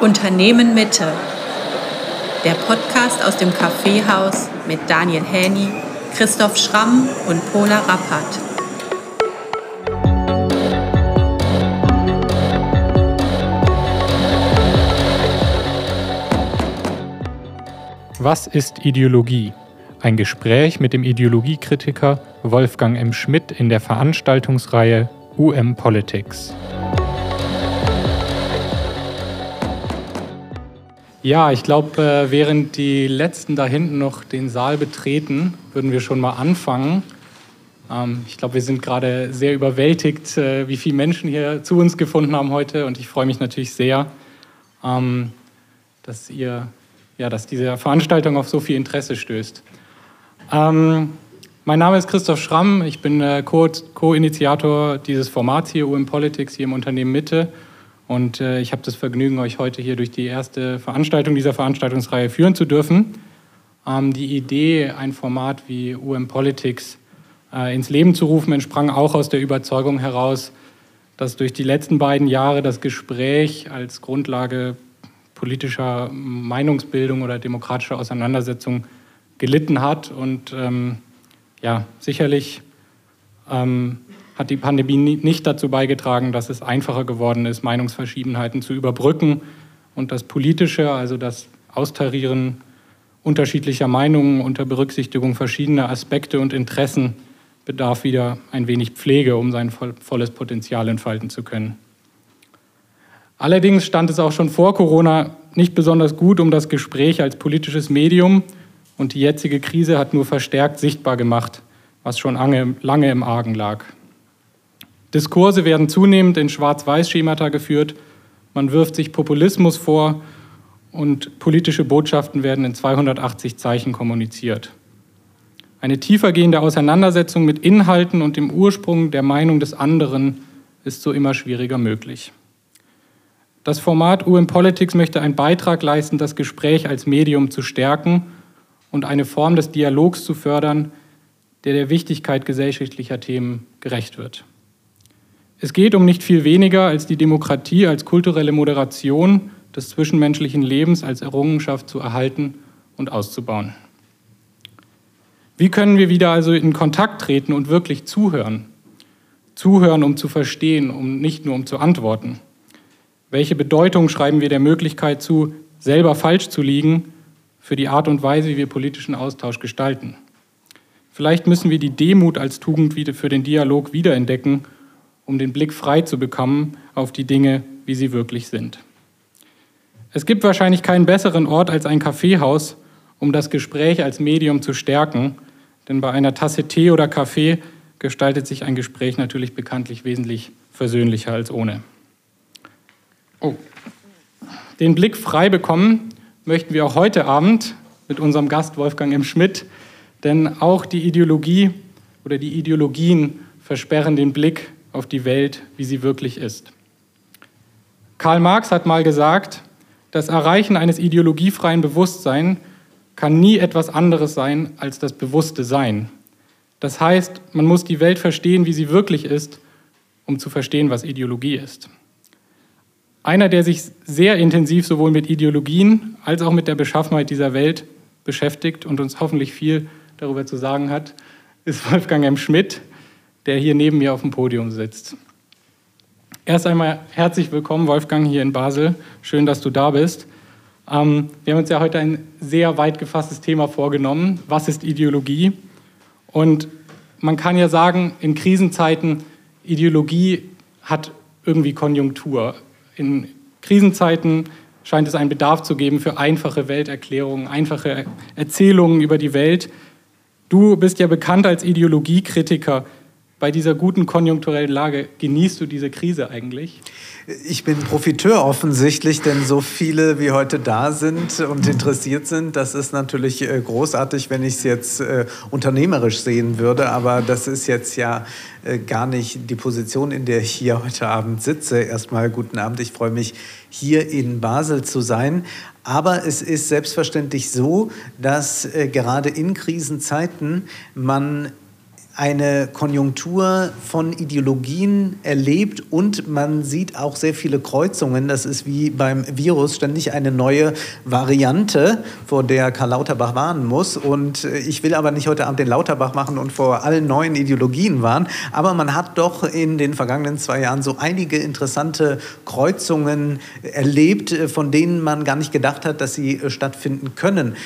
Unternehmen Mitte. Der Podcast aus dem Kaffeehaus mit Daniel Häni, Christoph Schramm und Pola Rappert. Was ist Ideologie? Ein Gespräch mit dem Ideologiekritiker Wolfgang M. Schmidt in der Veranstaltungsreihe UM Politics. Ja, ich glaube, äh, während die Letzten da hinten noch den Saal betreten, würden wir schon mal anfangen. Ähm, ich glaube, wir sind gerade sehr überwältigt, äh, wie viele Menschen hier zu uns gefunden haben heute. Und ich freue mich natürlich sehr, ähm, dass, ihr, ja, dass diese Veranstaltung auf so viel Interesse stößt. Ähm, mein Name ist Christoph Schramm. Ich bin äh, Co-Initiator dieses Formats hier, UM Politics, hier im Unternehmen Mitte. Und äh, ich habe das Vergnügen, euch heute hier durch die erste Veranstaltung dieser Veranstaltungsreihe führen zu dürfen. Ähm, die Idee, ein Format wie UM Politics äh, ins Leben zu rufen, entsprang auch aus der Überzeugung heraus, dass durch die letzten beiden Jahre das Gespräch als Grundlage politischer Meinungsbildung oder demokratischer Auseinandersetzung gelitten hat und ähm, ja, sicherlich ähm, hat die Pandemie nicht dazu beigetragen, dass es einfacher geworden ist, Meinungsverschiedenheiten zu überbrücken und das Politische, also das Austarieren unterschiedlicher Meinungen unter Berücksichtigung verschiedener Aspekte und Interessen bedarf wieder ein wenig Pflege, um sein volles Potenzial entfalten zu können. Allerdings stand es auch schon vor Corona nicht besonders gut um das Gespräch als politisches Medium und die jetzige Krise hat nur verstärkt sichtbar gemacht, was schon lange, im Argen lag. Diskurse werden zunehmend in Schwarz-Weiß-Schemata geführt. Man wirft sich Populismus vor und politische Botschaften werden in 280 Zeichen kommuniziert. Eine tiefergehende Auseinandersetzung mit Inhalten und dem Ursprung der Meinung des anderen ist so immer schwieriger möglich. Das Format UM Politics möchte einen Beitrag leisten, das Gespräch als Medium zu stärken und eine Form des Dialogs zu fördern, der der Wichtigkeit gesellschaftlicher Themen gerecht wird. Es geht um nicht viel weniger als die Demokratie als kulturelle Moderation des zwischenmenschlichen Lebens als Errungenschaft zu erhalten und auszubauen. Wie können wir wieder also in Kontakt treten und wirklich zuhören? Zuhören, um zu verstehen, um nicht nur um zu antworten. Welche Bedeutung schreiben wir der Möglichkeit zu, selber falsch zu liegen für die Art und Weise, wie wir politischen Austausch gestalten? Vielleicht müssen wir die Demut als Tugend für den Dialog wiederentdecken um den Blick frei zu bekommen auf die Dinge, wie sie wirklich sind. Es gibt wahrscheinlich keinen besseren Ort als ein Kaffeehaus, um das Gespräch als Medium zu stärken, denn bei einer Tasse Tee oder Kaffee gestaltet sich ein Gespräch natürlich bekanntlich wesentlich versöhnlicher als ohne. Oh. Den Blick frei bekommen möchten wir auch heute Abend mit unserem Gast Wolfgang M. Schmidt, denn auch die Ideologie oder die Ideologien versperren den Blick auf die Welt, wie sie wirklich ist. Karl Marx hat mal gesagt, das Erreichen eines ideologiefreien Bewusstseins kann nie etwas anderes sein als das bewusste Sein. Das heißt, man muss die Welt verstehen, wie sie wirklich ist, um zu verstehen, was Ideologie ist. Einer, der sich sehr intensiv sowohl mit Ideologien als auch mit der Beschaffenheit dieser Welt beschäftigt und uns hoffentlich viel darüber zu sagen hat, ist Wolfgang M. Schmidt der hier neben mir auf dem Podium sitzt. Erst einmal herzlich willkommen, Wolfgang, hier in Basel. Schön, dass du da bist. Ähm, wir haben uns ja heute ein sehr weit gefasstes Thema vorgenommen. Was ist Ideologie? Und man kann ja sagen, in Krisenzeiten, Ideologie hat irgendwie Konjunktur. In Krisenzeiten scheint es einen Bedarf zu geben für einfache Welterklärungen, einfache Erzählungen über die Welt. Du bist ja bekannt als Ideologiekritiker bei dieser guten konjunkturellen Lage genießt du diese Krise eigentlich? Ich bin Profiteur offensichtlich, denn so viele wie heute da sind und interessiert sind, das ist natürlich äh, großartig, wenn ich es jetzt äh, unternehmerisch sehen würde. Aber das ist jetzt ja äh, gar nicht die Position, in der ich hier heute Abend sitze. Erstmal guten Abend. Ich freue mich, hier in Basel zu sein. Aber es ist selbstverständlich so, dass gerade in Krisenzeiten man eine Konjunktur von Ideologien erlebt und man sieht auch sehr viele Kreuzungen. Das ist wie beim Virus ständig eine neue Variante, vor der Karl Lauterbach warnen muss. Und äh, ich will aber nicht heute Abend den Lauterbach machen und vor allen neuen Ideologien warnen. Aber man hat doch in den vergangenen zwei Jahren so einige interessante Kreuzungen erlebt, äh, von denen man gar nicht gedacht hat, dass sie äh, stattfinden können.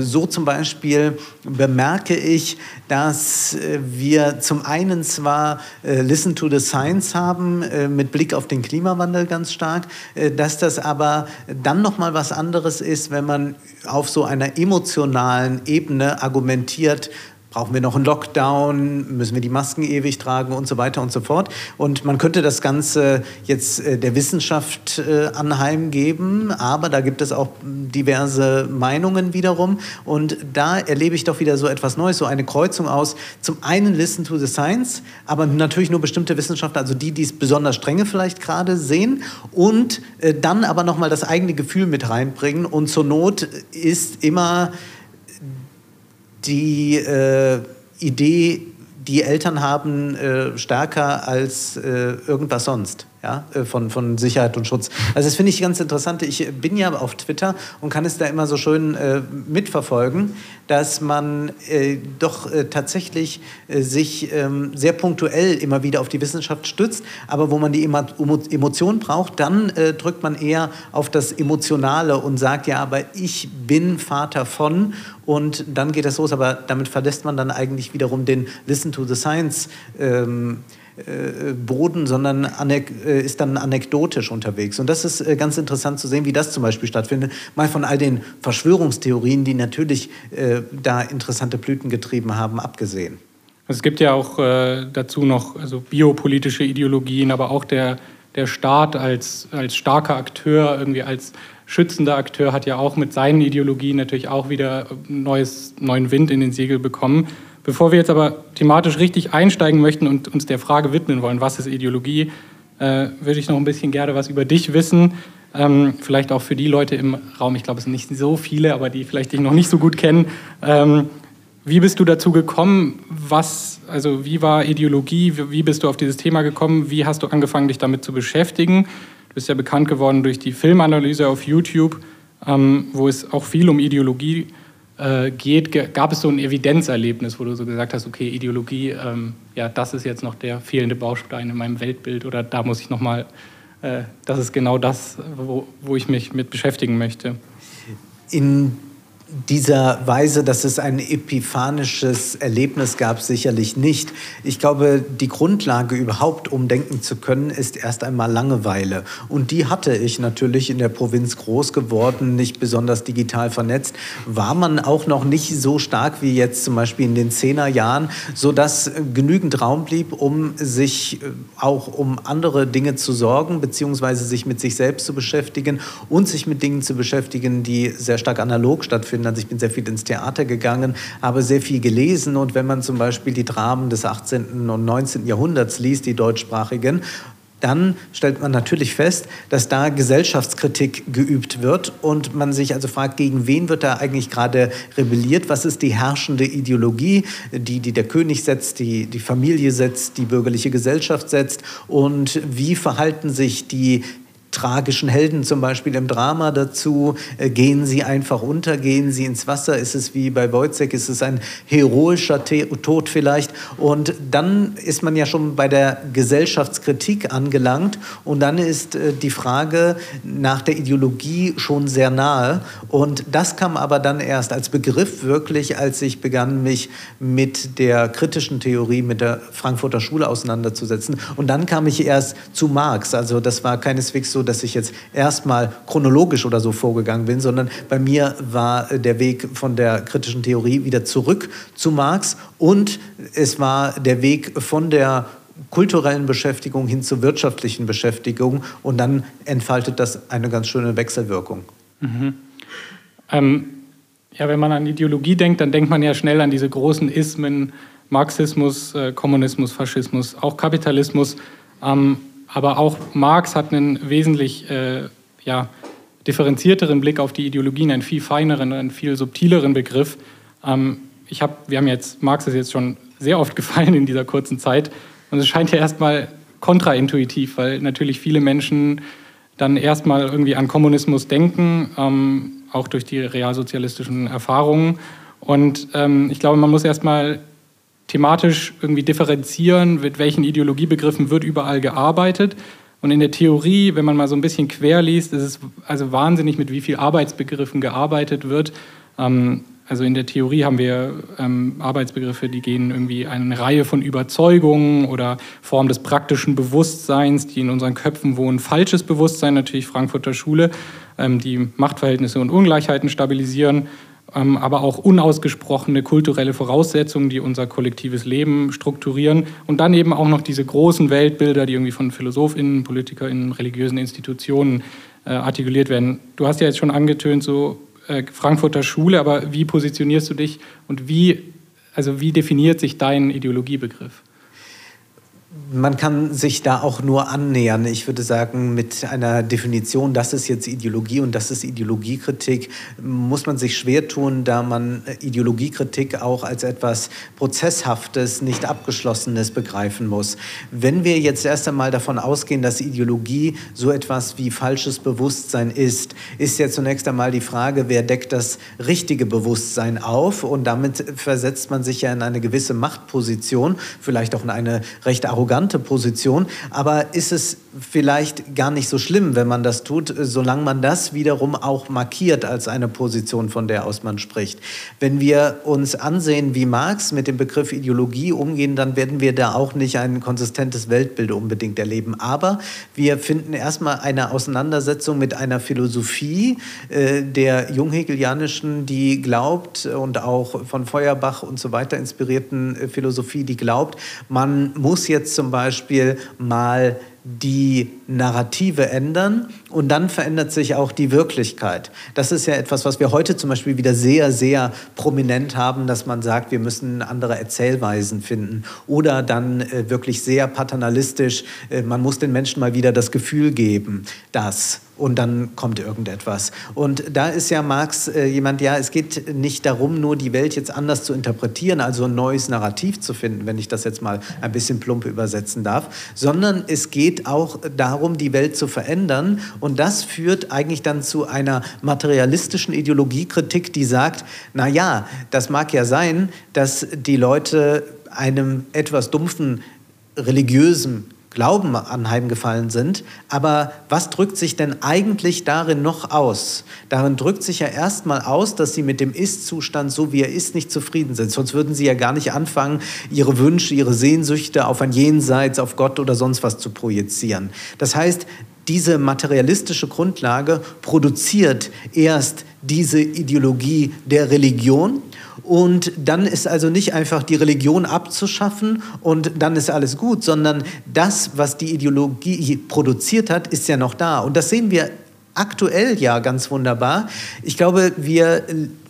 So zum Beispiel bemerke ich, dass wir zum einen zwar äh, Listen to the Science haben, äh, mit Blick auf den Klimawandel ganz stark, äh, dass das aber dann nochmal was anderes ist, wenn man auf so einer emotionalen Ebene argumentiert, Brauchen wir noch einen Lockdown? Müssen wir die Masken ewig tragen und so weiter und so fort? Und man könnte das Ganze jetzt äh, der Wissenschaft äh, anheimgeben, aber da gibt es auch diverse Meinungen wiederum. Und da erlebe ich doch wieder so etwas Neues, so eine Kreuzung aus zum einen Listen to the Science, aber natürlich nur bestimmte Wissenschaftler, also die, die es besonders strenge vielleicht gerade sehen, und äh, dann aber nochmal das eigene Gefühl mit reinbringen. Und zur Not ist immer die äh, Idee, die Eltern haben, äh, stärker als äh, irgendwas sonst ja, äh, von, von Sicherheit und Schutz. Also das finde ich ganz interessant. Ich bin ja auf Twitter und kann es da immer so schön äh, mitverfolgen, dass man äh, doch äh, tatsächlich äh, sich ähm, sehr punktuell immer wieder auf die Wissenschaft stützt, aber wo man die Emotion braucht, dann äh, drückt man eher auf das Emotionale und sagt, ja, aber ich bin Vater von und dann geht das los, aber damit verlässt man dann eigentlich wiederum den Listen to the Science. Ähm, äh, Boden, sondern äh, ist dann anekdotisch unterwegs. Und das ist äh, ganz interessant zu sehen, wie das zum Beispiel stattfindet. Mal von all den Verschwörungstheorien, die natürlich da interessante Blüten getrieben haben, abgesehen. Es gibt ja auch dazu noch also biopolitische Ideologien, aber auch der, der Staat als, als starker Akteur, irgendwie als schützender Akteur hat ja auch mit seinen Ideologien natürlich auch wieder neues, neuen Wind in den Segel bekommen. Bevor wir jetzt aber thematisch richtig einsteigen möchten und uns der Frage widmen wollen, was ist Ideologie, äh, würde ich noch ein bisschen gerne was über dich wissen. Ähm, vielleicht auch für die Leute im Raum, ich glaube, es sind nicht so viele, aber die vielleicht dich noch nicht so gut kennen. Ähm, wie bist du dazu gekommen? Was, also wie war Ideologie? Wie bist du auf dieses Thema gekommen? Wie hast du angefangen, dich damit zu beschäftigen? Du bist ja bekannt geworden durch die Filmanalyse auf YouTube, ähm, wo es auch viel um Ideologie geht äh, geht, gab es so ein Evidenzerlebnis, wo du so gesagt hast, okay, Ideologie, ähm, ja, das ist jetzt noch der fehlende Baustein in meinem Weltbild oder da muss ich nochmal, äh, das ist genau das, wo, wo ich mich mit beschäftigen möchte? In dieser Weise, dass es ein epiphanisches Erlebnis gab, sicherlich nicht. Ich glaube, die Grundlage überhaupt, um denken zu können, ist erst einmal Langeweile. Und die hatte ich natürlich in der Provinz groß geworden, nicht besonders digital vernetzt, war man auch noch nicht so stark wie jetzt zum Beispiel in den Zehnerjahren, sodass genügend Raum blieb, um sich äh, auch um andere Dinge zu sorgen, beziehungsweise sich mit sich selbst zu beschäftigen und sich mit Dingen zu beschäftigen, die sehr stark analog stattfinden finden. Also ich bin sehr viel ins Theater gegangen, habe sehr viel gelesen und wenn man zum Beispiel die Dramen des 18. und 19. Jahrhunderts liest, die deutschsprachigen, dann stellt man natürlich fest, dass da Gesellschaftskritik geübt wird und man sich also fragt, gegen wen wird da eigentlich gerade rebelliert? Was ist die herrschende Ideologie, die, die der König setzt, die die Familie setzt, die bürgerliche Gesellschaft setzt? Und wie verhalten sich die tragischen Helden zum Beispiel im Drama dazu? Äh, gehen sie einfach unter? Gehen sie ins Wasser? Ist es wie bei Wojciech? Ist es ein heroischer Tod vielleicht? Und dann ist man ja schon bei der Gesellschaftskritik angelangt und dann ist äh, die Frage nach der Ideologie schon sehr nahe. Und das kam aber dann erst als Begriff wirklich, als ich begann, mich mit der kritischen Theorie, mit der Frankfurter Schule auseinanderzusetzen. Und dann kam ich erst zu Marx. Also das war keineswegs so, so, dass ich jetzt erstmal chronologisch oder so vorgegangen bin, sondern bei mir war äh, der Weg von der kritischen Theorie wieder zurück zu Marx und es war der Weg von der kulturellen Beschäftigung hin zur wirtschaftlichen Beschäftigung und dann entfaltet das eine ganz schöne Wechselwirkung. Mhm. Ähm, ja, wenn man an Ideologie denkt, dann denkt man ja schnell an diese großen Ismen, Marxismus, äh, Kommunismus, Faschismus, auch Kapitalismus. Ähm, aber auch Marx hat einen wesentlich äh, ja, differenzierteren Blick auf die Ideologien, einen viel feineren, einen viel subtileren Begriff. Ähm, ich hab, wir haben jetzt, Marx ist jetzt schon sehr oft gefallen in dieser kurzen Zeit. Und es scheint ja erstmal kontraintuitiv, weil natürlich viele Menschen dann erstmal irgendwie an Kommunismus denken, ähm, auch durch die realsozialistischen Erfahrungen. Und ähm, ich glaube, man muss erstmal thematisch irgendwie differenzieren, mit welchen Ideologiebegriffen wird überall gearbeitet. Und in der Theorie, wenn man mal so ein bisschen quer liest, ist es also wahnsinnig, mit wie vielen Arbeitsbegriffen gearbeitet wird. Ähm, also in der Theorie haben wir ähm, Arbeitsbegriffe, die gehen irgendwie eine Reihe von Überzeugungen oder Form des praktischen Bewusstseins, die in unseren Köpfen wohnen. Falsches Bewusstsein, natürlich Frankfurter Schule, ähm, die Machtverhältnisse und Ungleichheiten stabilisieren, aber auch unausgesprochene kulturelle Voraussetzungen, die unser kollektives Leben strukturieren. Und dann eben auch noch diese großen Weltbilder, die irgendwie von PhilosophInnen, PolitikerInnen, religiösen Institutionen äh, artikuliert werden. Du hast ja jetzt schon angetönt, so äh, Frankfurter Schule, aber wie positionierst du dich und wie, also wie definiert sich dein Ideologiebegriff? Man kann sich da auch nur annähern. Ich würde sagen, mit einer Definition, das ist jetzt Ideologie und das ist Ideologiekritik, muss man sich schwer tun, da man Ideologiekritik auch als etwas Prozesshaftes, nicht Abgeschlossenes begreifen muss. Wenn wir jetzt erst einmal davon ausgehen, dass Ideologie so etwas wie falsches Bewusstsein ist, ist ja zunächst einmal die Frage, wer deckt das richtige Bewusstsein auf? Und damit versetzt man sich ja in eine gewisse Machtposition, vielleicht auch in eine recht arrogante Position. Aber ist es vielleicht gar nicht so schlimm, wenn man das tut, solange man das wiederum auch markiert als eine Position, von der aus man spricht. Wenn wir uns ansehen, wie Marx mit dem Begriff Ideologie umgehen, dann werden wir da auch nicht ein konsistentes Weltbild unbedingt erleben. Aber wir finden erstmal eine Auseinandersetzung mit einer Philosophie äh, der junghegelianischen, die glaubt und auch von Feuerbach und so weiter inspirierten äh, Philosophie, die glaubt, man muss jetzt zum Beispiel mal die Narrative ändern und dann verändert sich auch die Wirklichkeit. Das ist ja etwas, was wir heute zum Beispiel wieder sehr, sehr prominent haben, dass man sagt, wir müssen andere Erzählweisen finden oder dann äh, wirklich sehr paternalistisch, äh, man muss den Menschen mal wieder das Gefühl geben, dass und dann kommt irgendetwas. Und da ist ja Marx äh, jemand, ja, es geht nicht darum, nur die Welt jetzt anders zu interpretieren, also ein neues Narrativ zu finden, wenn ich das jetzt mal ein bisschen plump übersetzen darf, sondern es geht auch darum, die Welt zu verändern. Und das führt eigentlich dann zu einer materialistischen Ideologiekritik, die sagt, na ja, das mag ja sein, dass die Leute einem etwas dumpfen religiösen Glauben anheimgefallen sind. Aber was drückt sich denn eigentlich darin noch aus? Darin drückt sich ja erstmal aus, dass sie mit dem Ist-Zustand, so wie er ist, nicht zufrieden sind. Sonst würden sie ja gar nicht anfangen, ihre Wünsche, ihre Sehnsüchte auf ein Jenseits, auf Gott oder sonst was zu projizieren. Das heißt, diese materialistische Grundlage produziert erst diese Ideologie der Religion und dann ist also nicht einfach die Religion abzuschaffen und dann ist alles gut, sondern das, was die Ideologie produziert hat, ist ja noch da. Und das sehen wir aktuell ja ganz wunderbar. Ich glaube, wir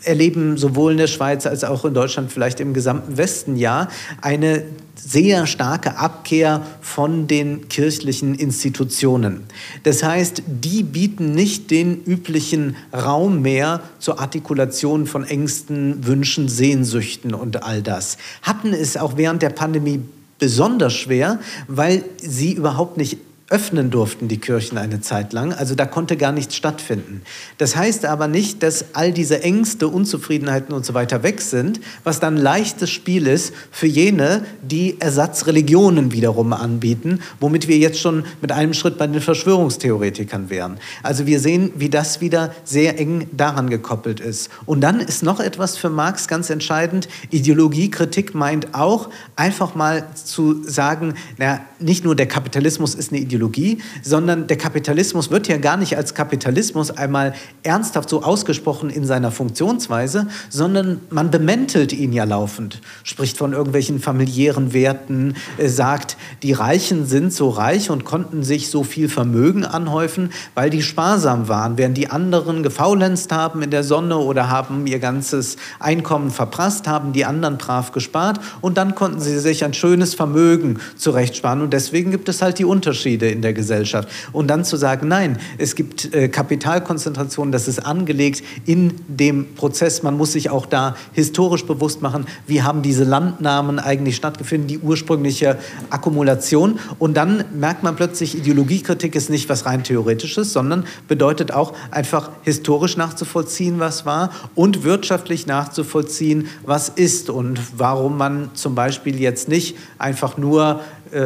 erleben sowohl in der Schweiz als auch in Deutschland, vielleicht im gesamten Westen ja, eine sehr starke Abkehr von den kirchlichen Institutionen. Das heißt, die bieten nicht den üblichen Raum mehr zur Artikulation von Ängsten, Wünschen, Sehnsüchten und all das. Hatten es auch während der Pandemie besonders schwer, weil sie überhaupt nicht öffnen durften die Kirchen eine Zeit lang. Also da konnte gar nichts stattfinden. Das heißt aber nicht, dass all diese Ängste, Unzufriedenheiten und so weiter weg sind, was dann leichtes Spiel ist für jene, die Ersatzreligionen wiederum anbieten, womit wir jetzt schon mit einem Schritt bei den Verschwörungstheoretikern wären. Also wir sehen, wie das wieder sehr eng daran gekoppelt ist. Und dann ist noch etwas für Marx ganz entscheidend. Ideologiekritik meint auch, einfach mal zu sagen, na, nicht nur der Kapitalismus ist eine Ideologie, Ideologie, sondern der Kapitalismus wird ja gar nicht als Kapitalismus einmal ernsthaft so ausgesprochen in seiner Funktionsweise, sondern man bemäntelt ihn ja laufend, spricht von irgendwelchen familiären Werten, äh, sagt, die Reichen sind so reich und konnten sich so viel Vermögen anhäufen, weil die sparsam waren, während die anderen gefaulenzt haben in der Sonne oder haben ihr ganzes Einkommen verprasst, haben die anderen brav gespart und dann konnten sie sich ein schönes Vermögen zurechtsparen. Und deswegen gibt es halt die Unterschiede in der Gesellschaft. Und dann zu sagen, nein, es gibt äh, Kapitalkonzentration, das ist angelegt in dem Prozess. Man muss sich auch da historisch bewusst machen, wie haben diese Landnahmen eigentlich stattgefunden, die ursprüngliche Akkumulation. Und dann merkt man plötzlich, Ideologiekritik ist nicht was rein Theoretisches, sondern bedeutet auch einfach historisch nachzuvollziehen, was war und wirtschaftlich nachzuvollziehen, was ist und warum man zum Beispiel jetzt nicht einfach nur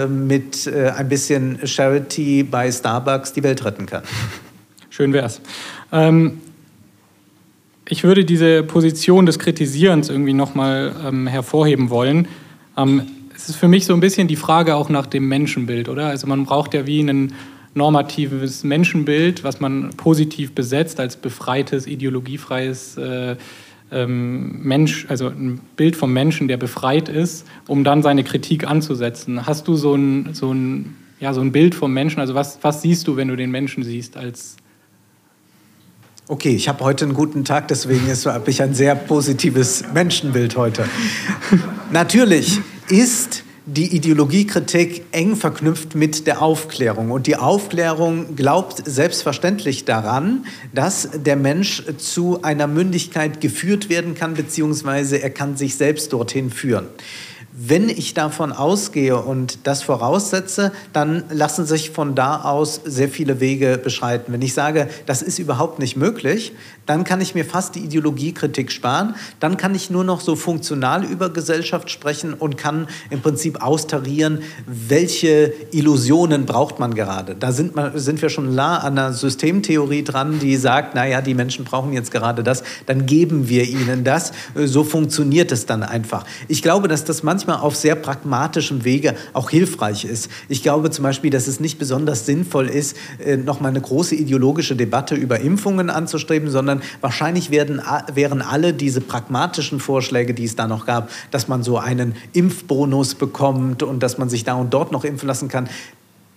mit äh, ein bisschen Charity bei Starbucks die Welt retten kann. Schön wär's. Ähm, ich würde diese Position des Kritisierens irgendwie nochmal ähm, hervorheben wollen. Ähm, es ist für mich so ein bisschen die Frage auch nach dem Menschenbild, oder? Also man braucht ja wie ein normatives Menschenbild, was man positiv besetzt als befreites, ideologiefreies äh, ähm, Mensch, also ein Bild vom Menschen, der befreit ist, um dann seine Kritik anzusetzen. Hast du so ein, so ein, ja, so ein Bild vom Menschen? Also was, was siehst du, wenn du den Menschen siehst als Okay, ich habe heute einen guten Tag, deswegen habe ich ein sehr positives Menschenbild heute. Natürlich ist die Ideologiekritik eng verknüpft mit der Aufklärung. Und die Aufklärung glaubt selbstverständlich daran, dass der Mensch zu einer Mündigkeit geführt werden kann, beziehungsweise er kann sich selbst dorthin führen. Wenn ich davon ausgehe und das voraussetze, dann lassen sich von da aus sehr viele Wege beschreiten. Wenn ich sage, das ist überhaupt nicht möglich, dann kann ich mir fast die Ideologiekritik sparen. Dann kann ich nur noch so funktional über Gesellschaft sprechen und kann im Prinzip austarieren, welche Illusionen braucht man gerade. Da sind, man, sind wir schon nah an einer Systemtheorie dran, die sagt, naja, die Menschen brauchen jetzt gerade das, dann geben wir ihnen das. So funktioniert es dann einfach. Ich glaube, dass das manchmal auf sehr pragmatischem Wege auch hilfreich ist. Ich glaube zum Beispiel, dass es nicht besonders sinnvoll ist, äh, nochmal eine große ideologische Debatte über Impfungen anzustreben, sondern wahrscheinlich werden, wären alle diese pragmatischen Vorschläge, die es da noch gab, dass man so einen Impfbonus bekommt und dass man sich da und dort noch impfen lassen kann,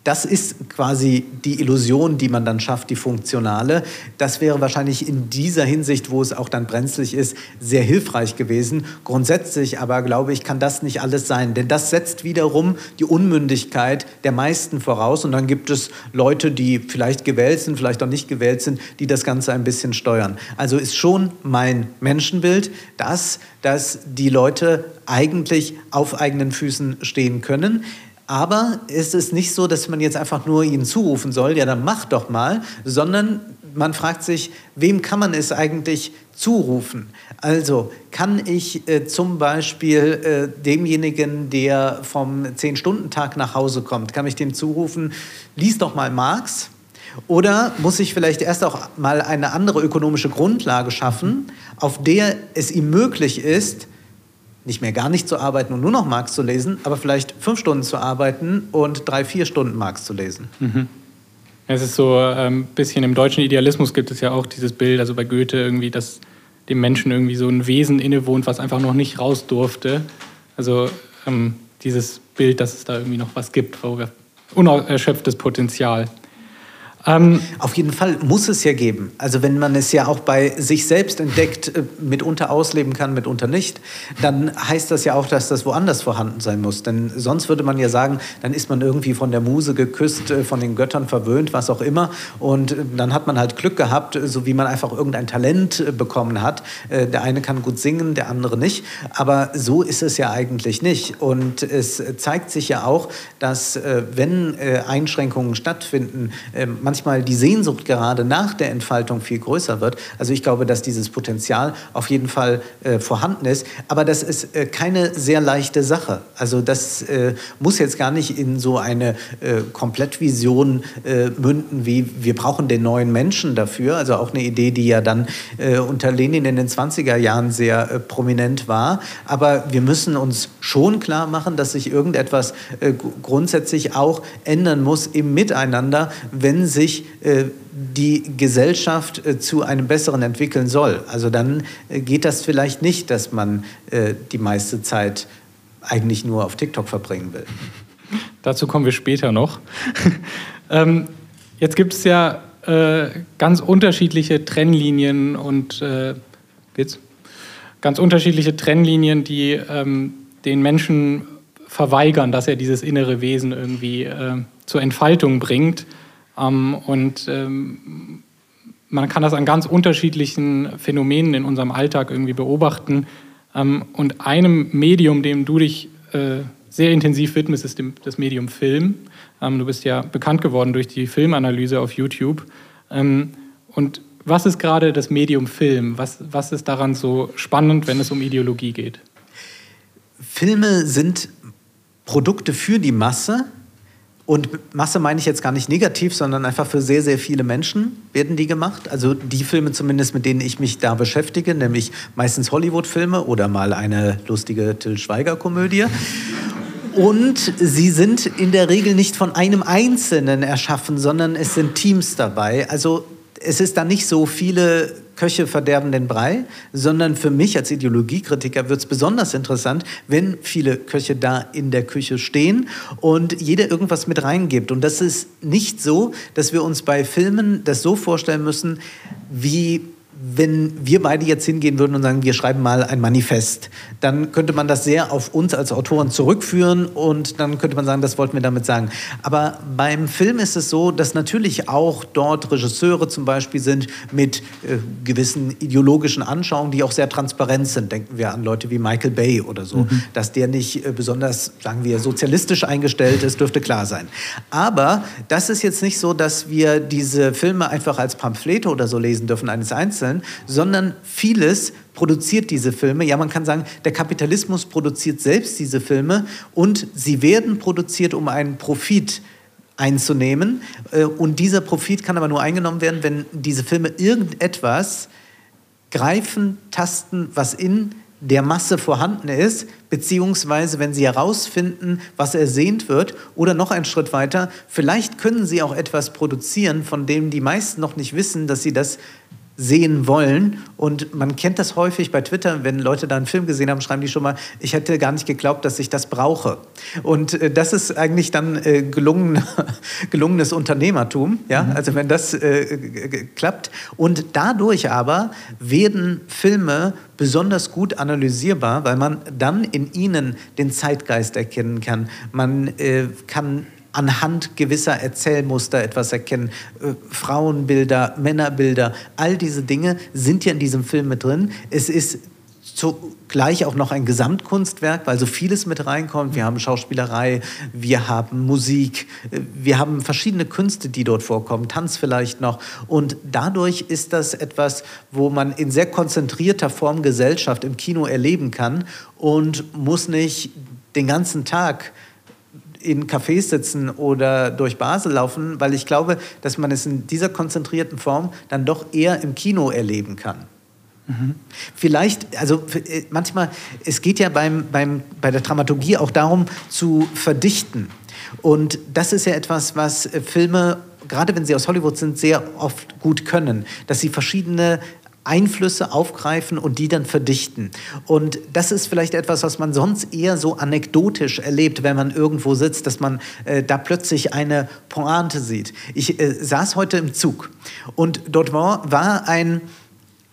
das ist quasi die Illusion, die man dann schafft, die funktionale. Das wäre wahrscheinlich in dieser Hinsicht, wo es auch dann brenzlig ist, sehr hilfreich gewesen. Grundsätzlich aber, glaube ich, kann das nicht alles sein. Denn das setzt wiederum die Unmündigkeit der meisten voraus. Und dann gibt es Leute, die vielleicht gewählt sind, vielleicht auch nicht gewählt sind, die das Ganze ein bisschen steuern. Also ist schon mein Menschenbild das, dass die Leute eigentlich auf eigenen Füßen stehen können. Aber ist es nicht so, dass man jetzt einfach nur ihnen zurufen soll, ja, dann mach doch mal, sondern man fragt sich, wem kann man es eigentlich zurufen? Also kann ich äh, zum Beispiel äh, demjenigen, der vom Zehn-Stunden-Tag nach Hause kommt, kann ich dem zurufen, lies doch mal Marx? Oder muss ich vielleicht erst auch mal eine andere ökonomische Grundlage schaffen, auf der es ihm möglich ist, nicht mehr gar nicht zu arbeiten und nur noch Marx zu lesen, aber vielleicht fünf Stunden zu arbeiten und drei, vier Stunden Marx zu lesen. Mhm. Es ist so ein ähm, bisschen im deutschen Idealismus gibt es ja auch dieses Bild, also bei Goethe irgendwie, dass dem Menschen irgendwie so ein Wesen innewohnt, was einfach noch nicht raus durfte. Also ähm, dieses Bild, dass es da irgendwie noch was gibt, unerschöpftes Potenzial. Ähm, Auf jeden Fall muss es ja geben. Also wenn man es ja auch bei sich selbst entdeckt, äh, mitunter ausleben kann, mitunter nicht, dann heißt das ja auch, dass das woanders vorhanden sein muss. Denn sonst würde man ja sagen, dann ist man irgendwie von der Muse geküsst, äh, von den Göttern verwöhnt, was auch immer. Und äh, dann hat man halt Glück gehabt, so wie man einfach irgendein Talent bekommen hat. Der eine kann gut singen, der andere nicht. Aber so ist es ja eigentlich nicht. Und es zeigt sich ja auch, dass wenn Einschränkungen stattfinden, man manchmal die Sehnsucht gerade nach der Entfaltung viel größer wird. Also ich glaube, dass dieses Potenzial auf jeden Fall äh, vorhanden ist. Aber das ist äh, keine sehr leichte Sache. Also das äh, muss jetzt gar nicht in so eine äh, Komplettvision äh, münden, wie wir brauchen den neuen Menschen dafür. Also auch eine Idee, die ja dann äh, unter Lenin in den 20er Jahren sehr prominent war. Aber wir müssen uns schon klar machen, dass sich irgendetwas grundsätzlich auch ändern muss im Miteinander, wenn sich sich äh, die Gesellschaft äh, zu einem besseren entwickeln soll. Also dann äh, geht das vielleicht nicht, dass man die meiste Zeit eigentlich nur auf TikTok verbringen will. Dazu kommen wir später noch. ähm, jetzt gibt es ja ganz unterschiedliche Trennlinien und geht's? ganz unterschiedliche Trennlinien, die ähm, den Menschen verweigern, dass er dieses innere Wesen irgendwie äh, zur Entfaltung bringt. Ähm, und ähm, man kann das an ganz unterschiedlichen Phänomenen in unserem Alltag irgendwie beobachten. Ähm, und einem Medium, dem du dich äh, sehr intensiv widmest, ist dem, das Medium Film. Ähm, du bist ja bekannt geworden durch die Filmanalyse auf YouTube. Ähm, und was ist gerade das Medium Film? Was, was ist daran so spannend, wenn es um Ideologie geht? Filme sind Produkte für die Masse. Und Masse meine ich jetzt gar nicht negativ, sondern einfach für sehr, sehr viele Menschen werden die gemacht. Also die Filme zumindest, mit denen ich mich da beschäftige, nämlich meistens Hollywood-Filme oder mal eine lustige Till Schweiger-Komödie. Und sie sind in der Regel nicht von einem Einzelnen erschaffen, sondern es sind Teams dabei. Also es ist da nicht so viele Köche verderben den Brei, sondern für mich als Ideologiekritiker wird es besonders interessant, wenn viele Köche da in der Küche stehen und jeder irgendwas mit reingibt. Und das ist nicht so, dass wir uns bei Filmen das so vorstellen müssen, wie wenn wir beide jetzt hingehen würden und sagen, wir schreiben mal ein Manifest, dann könnte man das sehr auf uns als Autoren zurückführen und dann könnte man sagen, das wollten wir damit sagen. Aber beim Film ist es so, dass natürlich auch dort Regisseure zum Beispiel sind mit äh, gewissen ideologischen Anschauungen, die auch sehr transparent sind. Denken wir an Leute wie Michael Bay oder so. Mhm. Dass der nicht äh, besonders, sagen wir, sozialistisch eingestellt ist, dürfte klar sein. Aber das ist jetzt nicht so, dass wir diese Filme einfach als Pamphlete oder so lesen dürfen eines Einzelnen Einzelnen, sondern vieles produziert diese Filme. Ja, man kann sagen, der Kapitalismus produziert selbst diese Filme und sie werden produziert, um einen Profit einzunehmen. Äh, und dieser Profit kann aber nur eingenommen werden, wenn diese Filme irgendetwas greifen, tasten, was in der Masse vorhanden ist, beziehungsweise wenn sie herausfinden, was ersehnt wird, oder noch einen Schritt weiter, vielleicht können sie auch etwas produzieren, von dem die meisten noch nicht wissen, dass sie das sehen wollen. Und man kennt das häufig bei Twitter, wenn Leute da einen Film gesehen haben, schreiben die schon mal, ich hätte gar nicht geglaubt, dass ich das brauche. Und äh, das ist eigentlich dann äh, gelungen, gelungenes Unternehmertum, ja? Mhm. also wenn das äh, klappt. Und dadurch aber werden Filme besonders gut analysierbar, weil man dann in ihnen den Zeitgeist erkennen kann. Man äh, kann anhand gewisser Erzählmuster etwas erkennen. Äh, Frauenbilder, Männerbilder, all diese Dinge sind ja in diesem Film mit drin. Es ist zugleich auch noch ein Gesamtkunstwerk, weil so vieles mit reinkommt. Wir haben Schauspielerei, wir haben Musik, äh, wir haben verschiedene Künste, die dort vorkommen, Tanz vielleicht noch. Und dadurch ist das etwas, wo man in sehr konzentrierter Form Gesellschaft im Kino erleben kann und muss nicht den ganzen Tag in Cafés sitzen oder durch Basel laufen, weil ich glaube, dass man es in dieser konzentrierten Form dann doch eher im Kino erleben kann. Mhm. Vielleicht, also äh, manchmal, es geht ja beim, beim, bei der Dramaturgie auch darum, zu verdichten. Und das ist ja etwas, was äh, Filme gerade wenn sie aus Hollywood sind, sehr oft gut können, dass sie verschiedene Einflüsse aufgreifen und die dann verdichten. Und das ist vielleicht etwas, was man sonst eher so anekdotisch erlebt, wenn man irgendwo sitzt, dass man äh, da plötzlich eine Pointe sieht. Ich äh, saß heute im Zug und dort war, war ein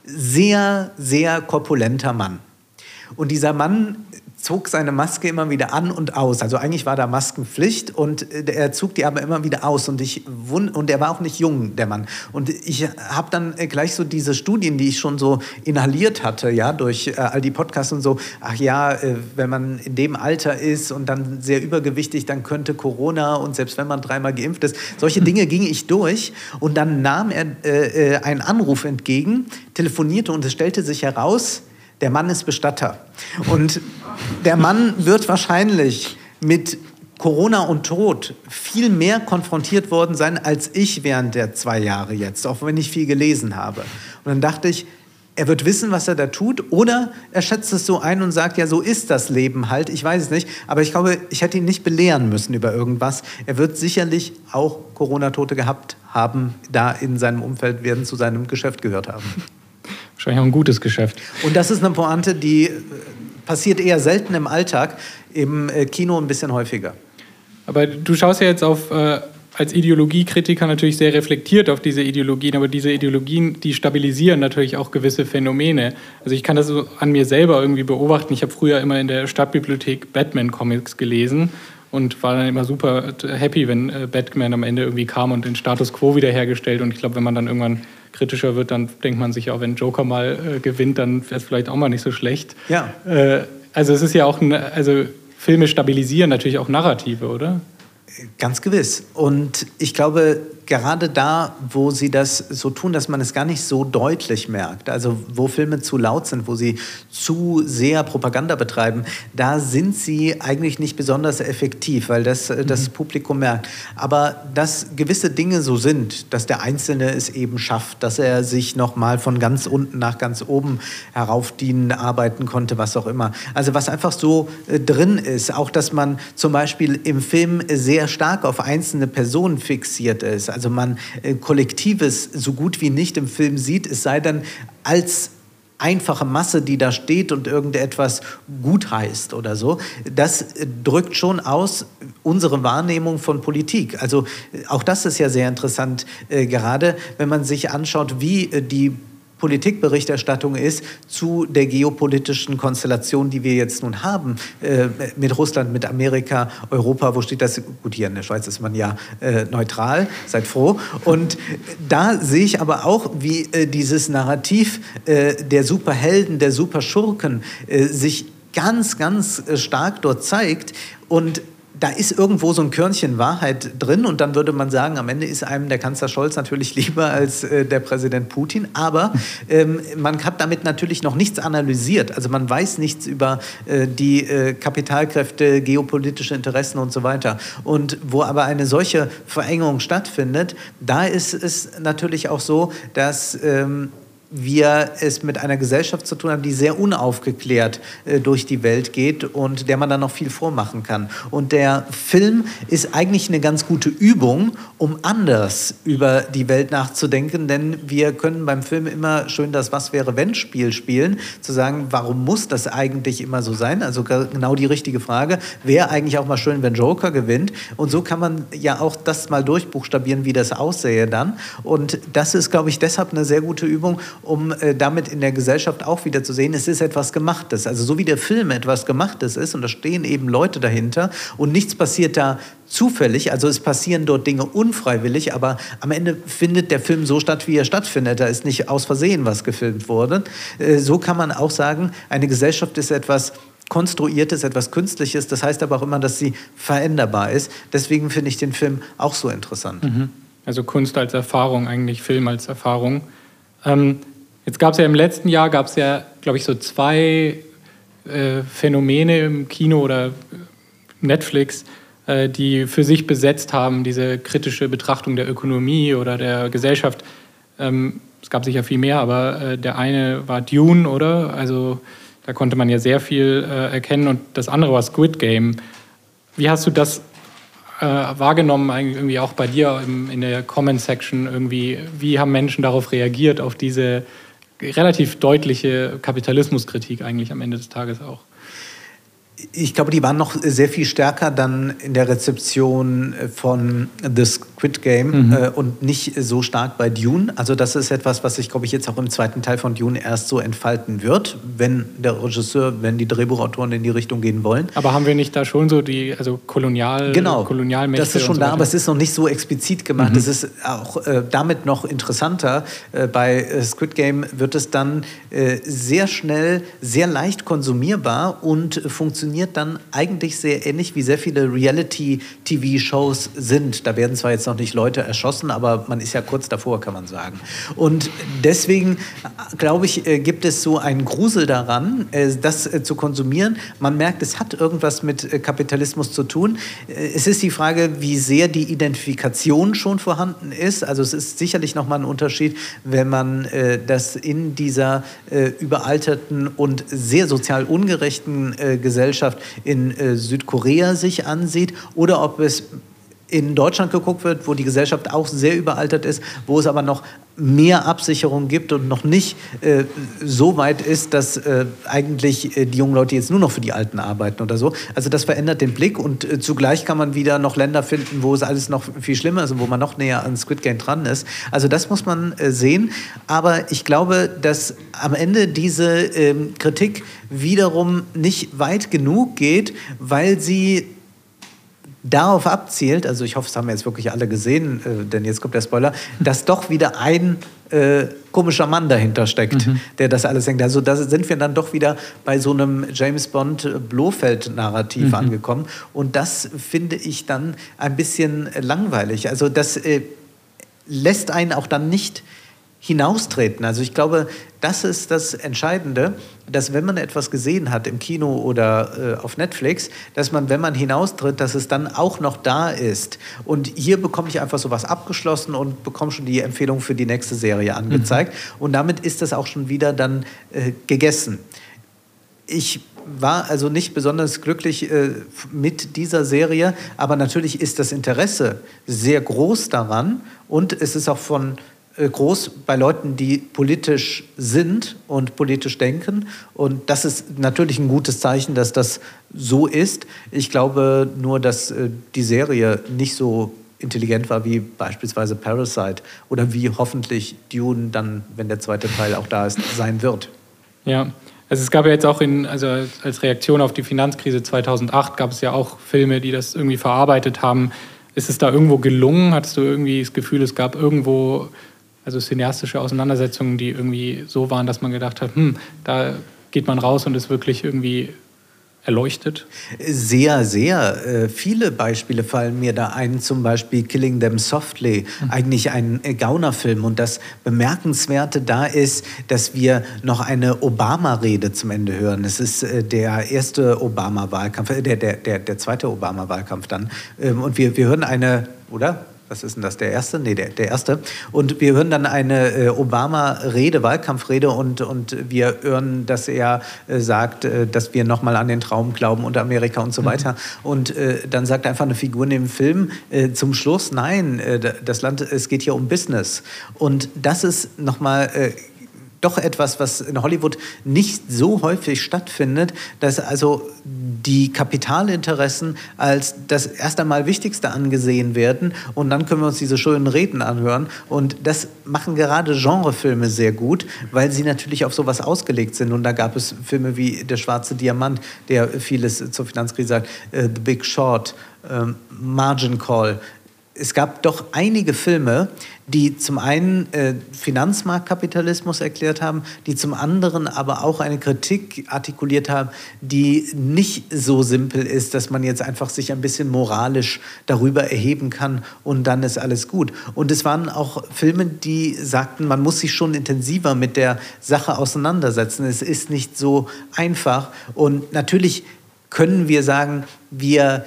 sehr, sehr korpulenter Mann. Und dieser Mann zog seine Maske immer wieder an und aus. Also eigentlich war da Maskenpflicht und äh, er zog die aber immer wieder aus. Und, ich, und er war auch nicht jung, der Mann. Und ich habe dann äh, gleich so diese Studien, die ich schon so inhaliert hatte, ja, durch äh, all die Podcasts und so, ach ja, wenn man in dem Alter ist und dann sehr übergewichtig, dann könnte Corona und selbst wenn man dreimal geimpft ist, solche hm. Dinge ging ich durch. Und dann nahm er einen Anruf entgegen, telefonierte und es stellte sich heraus, der Mann ist Bestatter. Und der Mann wird wahrscheinlich mit Corona und Tod viel mehr konfrontiert worden sein als ich während der zwei Jahre jetzt, auch wenn ich viel gelesen habe. Und dann dachte ich, er wird wissen, was er da tut, oder er schätzt es so ein und sagt, ja, so ist das Leben halt. Ich weiß es nicht, aber ich glaube, ich hätte ihn nicht belehren müssen über irgendwas. Er wird sicherlich auch Corona-Tote gehabt haben, da in seinem Umfeld werden zu seinem Geschäft gehört haben. Wahrscheinlich auch ein gutes Geschäft. Und das ist eine Pointe, die äh, passiert eher selten im Alltag, im äh, Kino ein bisschen häufiger. Aber du schaust ja jetzt auf äh, als Ideologiekritiker natürlich sehr reflektiert auf diese Ideologien, aber diese Ideologien, die stabilisieren natürlich auch gewisse Phänomene. Also ich kann das so an mir selber irgendwie beobachten. Ich habe früher immer in der Stadtbibliothek Batman-Comics gelesen und war dann immer super happy, wenn äh, Batman am Ende irgendwie kam und den Status quo wiederhergestellt. Und ich glaube, wenn man dann irgendwann kritischer wird, dann denkt man sich auch, wenn Joker mal äh, gewinnt, dann wäre es vielleicht auch mal nicht so schlecht. Ja. Äh, also es ist ja auch, ein, also Filme stabilisieren natürlich auch Narrative, oder? Ganz gewiss. Und ich glaube, gerade da, wo sie das so tun, dass man es gar nicht so deutlich merkt, also wo Filme zu laut sind, wo sie zu sehr Propaganda betreiben, da sind sie eigentlich nicht besonders effektiv, weil das äh, das mhm. Publikum merkt. Aber dass gewisse Dinge so sind, dass der Einzelne es eben schafft, dass er sich nochmal von ganz unten nach ganz oben heraufdienen, arbeiten konnte, was auch immer. Also was einfach so äh, drin ist, auch dass man zum Beispiel im Film sehr stark auf einzelne Personen fixiert ist. Also man äh, Kollektives so gut wie nicht im Film sieht, es sei denn als einfache Masse, die da steht und irgendetwas gut heißt oder so, das drückt schon aus unsere Wahrnehmung von Politik. Also äh, auch das ist ja sehr interessant, äh, gerade wenn man sich anschaut, wie äh, die Politikberichterstattung ist zu der geopolitischen Konstellation, die wir jetzt nun haben, äh, mit Russland, mit Amerika, Europa, wo steht das? Gut, hier in der Schweiz ist man ja äh, neutral, seid froh. Und da sehe ich aber auch, wie äh, dieses Narrativ äh, der Superhelden, der Superschurken äh, sich ganz, ganz äh, stark dort zeigt und da ist irgendwo so ein Körnchen Wahrheit drin und dann würde man sagen, am Ende ist einem der Kanzler Scholz natürlich lieber als äh, der Präsident Putin, aber ähm, man hat damit natürlich noch nichts analysiert. Also man weiß nichts über äh, die äh, Kapitalkräfte, geopolitische Interessen und so weiter. Und wo aber eine solche Verengung stattfindet, da ist es natürlich auch so, dass ähm, wir es mit einer Gesellschaft zu tun haben, die sehr unaufgeklärt äh, durch die Welt geht und der man dann noch viel vormachen kann. Und der Film ist eigentlich eine ganz gute Übung, um anders über die Welt nachzudenken, denn wir können beim Film immer schön das Was wäre wenn Spiel spielen, zu sagen, warum muss das eigentlich immer so sein? Also genau die richtige Frage. Wäre eigentlich auch mal schön, wenn Joker gewinnt. Und so kann man ja auch das mal durchbuchstabieren, wie das aussähe dann. Und das ist, glaube ich, deshalb eine sehr gute Übung, um äh, damit in der Gesellschaft auch wieder zu sehen, es ist etwas Gemachtes. Also so wie der Film etwas Gemachtes ist und da stehen eben Leute dahinter und nichts passiert da zufällig, also es passieren dort Dinge unfreiwillig, aber am Ende findet der Film so statt, wie er stattfindet. Da ist nicht aus Versehen was gefilmt worden. Äh, so kann man auch sagen, eine Gesellschaft ist etwas Konstruiertes, etwas Künstliches. Das heißt aber auch immer, dass sie veränderbar ist. Deswegen finde ich den Film auch so interessant. Mhm. Also Kunst als Erfahrung, eigentlich Film als Erfahrung. Ähm, Jetzt gab es ja im letzten Jahr, gab es ja, glaube ich, so zwei äh, Phänomene im Kino oder Netflix, äh, die für sich besetzt haben, diese kritische Betrachtung der Ökonomie oder der Gesellschaft. Ähm, es gab sicher viel mehr, aber äh, der eine war Dune, oder? Also da konnte man ja sehr viel äh, erkennen und das andere war Squid Game. Wie hast du das äh, wahrgenommen, irgendwie auch bei dir im, in der Comment-Section irgendwie? Wie haben Menschen darauf reagiert, auf diese relativ deutliche Kapitalismuskritik eigentlich am Ende des Tages auch. Ich glaube, die waren noch sehr viel stärker dann in der Rezeption von The Squid Game mhm. äh, und nicht so stark bei Dune. Also das ist etwas, was sich, glaube ich, jetzt auch im zweiten Teil von Dune erst so entfalten wird, wenn der Regisseur, wenn die Drehbuchautoren in die Richtung gehen wollen. Aber haben wir nicht da schon so die, also Kolonial, genau, Kolonialmächte? Das ist schon so da, aber es ist noch nicht so explizit gemacht. Es mhm. ist auch äh, damit noch interessanter. Äh, bei äh, Squid Game wird es dann äh, sehr schnell, sehr leicht konsumierbar und funktioniert funktioniert dann eigentlich sehr ähnlich, wie sehr viele Reality-TV-Shows sind. Da werden zwar jetzt noch nicht Leute erschossen, aber man ist ja kurz davor, kann man sagen. Und deswegen, glaube ich, äh, gibt es so einen Grusel daran, äh, das äh, zu konsumieren. Man merkt, es hat irgendwas mit Kapitalismus zu tun. Es ist die Frage, wie sehr die Identifikation schon vorhanden ist. Also es ist sicherlich nochmal ein Unterschied, wenn man das in dieser überalterten und sehr sozial ungerechten Gesellschaft Gesellschaft in äh, Südkorea sich ansieht oder ob es in Deutschland geguckt wird, wo die Gesellschaft auch sehr überaltert ist, wo es aber noch mehr Absicherung gibt und noch nicht äh, so weit ist, dass äh, eigentlich äh, die jungen Leute jetzt nur noch für die Alten arbeiten oder so. Also das verändert den Blick und äh, zugleich kann man wieder noch Länder finden, wo es alles noch viel schlimmer ist und wo man noch näher an Squid Game dran ist. Also das muss man äh, sehen. Aber ich glaube, dass am Ende diese ähm, Kritik wiederum nicht weit genug geht, weil sie darauf abzielt, also ich hoffe, es haben wir jetzt wirklich alle gesehen, äh, denn jetzt kommt der Spoiler, dass doch wieder ein äh, komischer Mann dahinter steckt, mhm. der das alles denkt. Also da sind wir dann doch wieder bei so einem James Bond Blofeld-Narrativ mhm. angekommen. Und das finde ich dann ein bisschen langweilig. Also das äh, lässt einen auch dann nicht hinaustreten. Also ich glaube, das ist das Entscheidende, dass wenn man etwas gesehen hat im Kino oder äh, auf Netflix, dass man, wenn man hinaustritt, dass es dann auch noch da ist. Und hier bekomme ich einfach sowas abgeschlossen und bekomme schon die Empfehlung für die nächste Serie angezeigt. Mhm. Und damit ist das auch schon wieder dann äh, gegessen. Ich war also nicht besonders glücklich äh, mit dieser Serie, aber natürlich ist das Interesse sehr groß daran und es ist auch von groß bei Leuten, die politisch sind und politisch denken. Und das ist natürlich ein gutes Zeichen, dass das so ist. Ich glaube nur, dass äh, die Serie nicht so intelligent war wie beispielsweise Parasite oder wie hoffentlich Dune dann, wenn der zweite Teil auch da ist, sein wird. Ja, also es gab ja jetzt auch in, also als Reaktion auf die Finanzkrise 2008 gab es ja auch Filme, die das irgendwie verarbeitet haben. Ist es da irgendwo gelungen? Hattest du irgendwie das Gefühl, es gab irgendwo also cineastische Auseinandersetzungen, die irgendwie so waren, dass man gedacht hat, hm, da geht man raus und ist wirklich irgendwie erleuchtet? Sehr, sehr äh, viele Beispiele fallen mir da ein. Zum Beispiel Killing Them Softly, mhm. eigentlich ein äh, Gaunerfilm. Und das Bemerkenswerte da ist, dass wir noch eine Obama-Rede zum Ende hören. Es ist äh, der erste Obama-Wahlkampf, der, der, der, der zweite Obama-Wahlkampf dann. Ähm, und wir, wir hören eine, oder? Was ist denn das, der erste? Nee, der, der erste. Und wir hören dann eine äh, Obama-Rede, Wahlkampfrede und, und wir hören, dass er äh, sagt, äh, dass wir nochmal an den Traum glauben und Amerika und so mhm. weiter. Und äh, dann sagt einfach eine Figur in dem Film äh, zum Schluss, nein, äh, das Land, es geht hier um Business. Und das ist nochmal doch etwas, was in Hollywood nicht so häufig stattfindet, dass also die Kapitalinteressen als das erst einmal Wichtigste angesehen werden und dann können wir uns diese schönen Reden anhören. Und das machen gerade Genrefilme sehr gut, weil sie natürlich auf sowas ausgelegt sind. Und da gab es Filme wie Der schwarze Diamant, der vieles zur Finanzkrise sagt, äh, The Big Short, ähm, Margin Call, es gab doch einige Filme, die zum einen äh, Finanzmarktkapitalismus erklärt haben, die zum anderen aber auch eine Kritik artikuliert haben, die nicht so simpel ist, dass man jetzt einfach sich ein bisschen moralisch darüber erheben kann und dann ist alles gut. Und es waren auch Filme, die sagten, man muss sich schon intensiver mit der Sache auseinandersetzen. Es ist nicht so einfach. Und natürlich können wir sagen, wir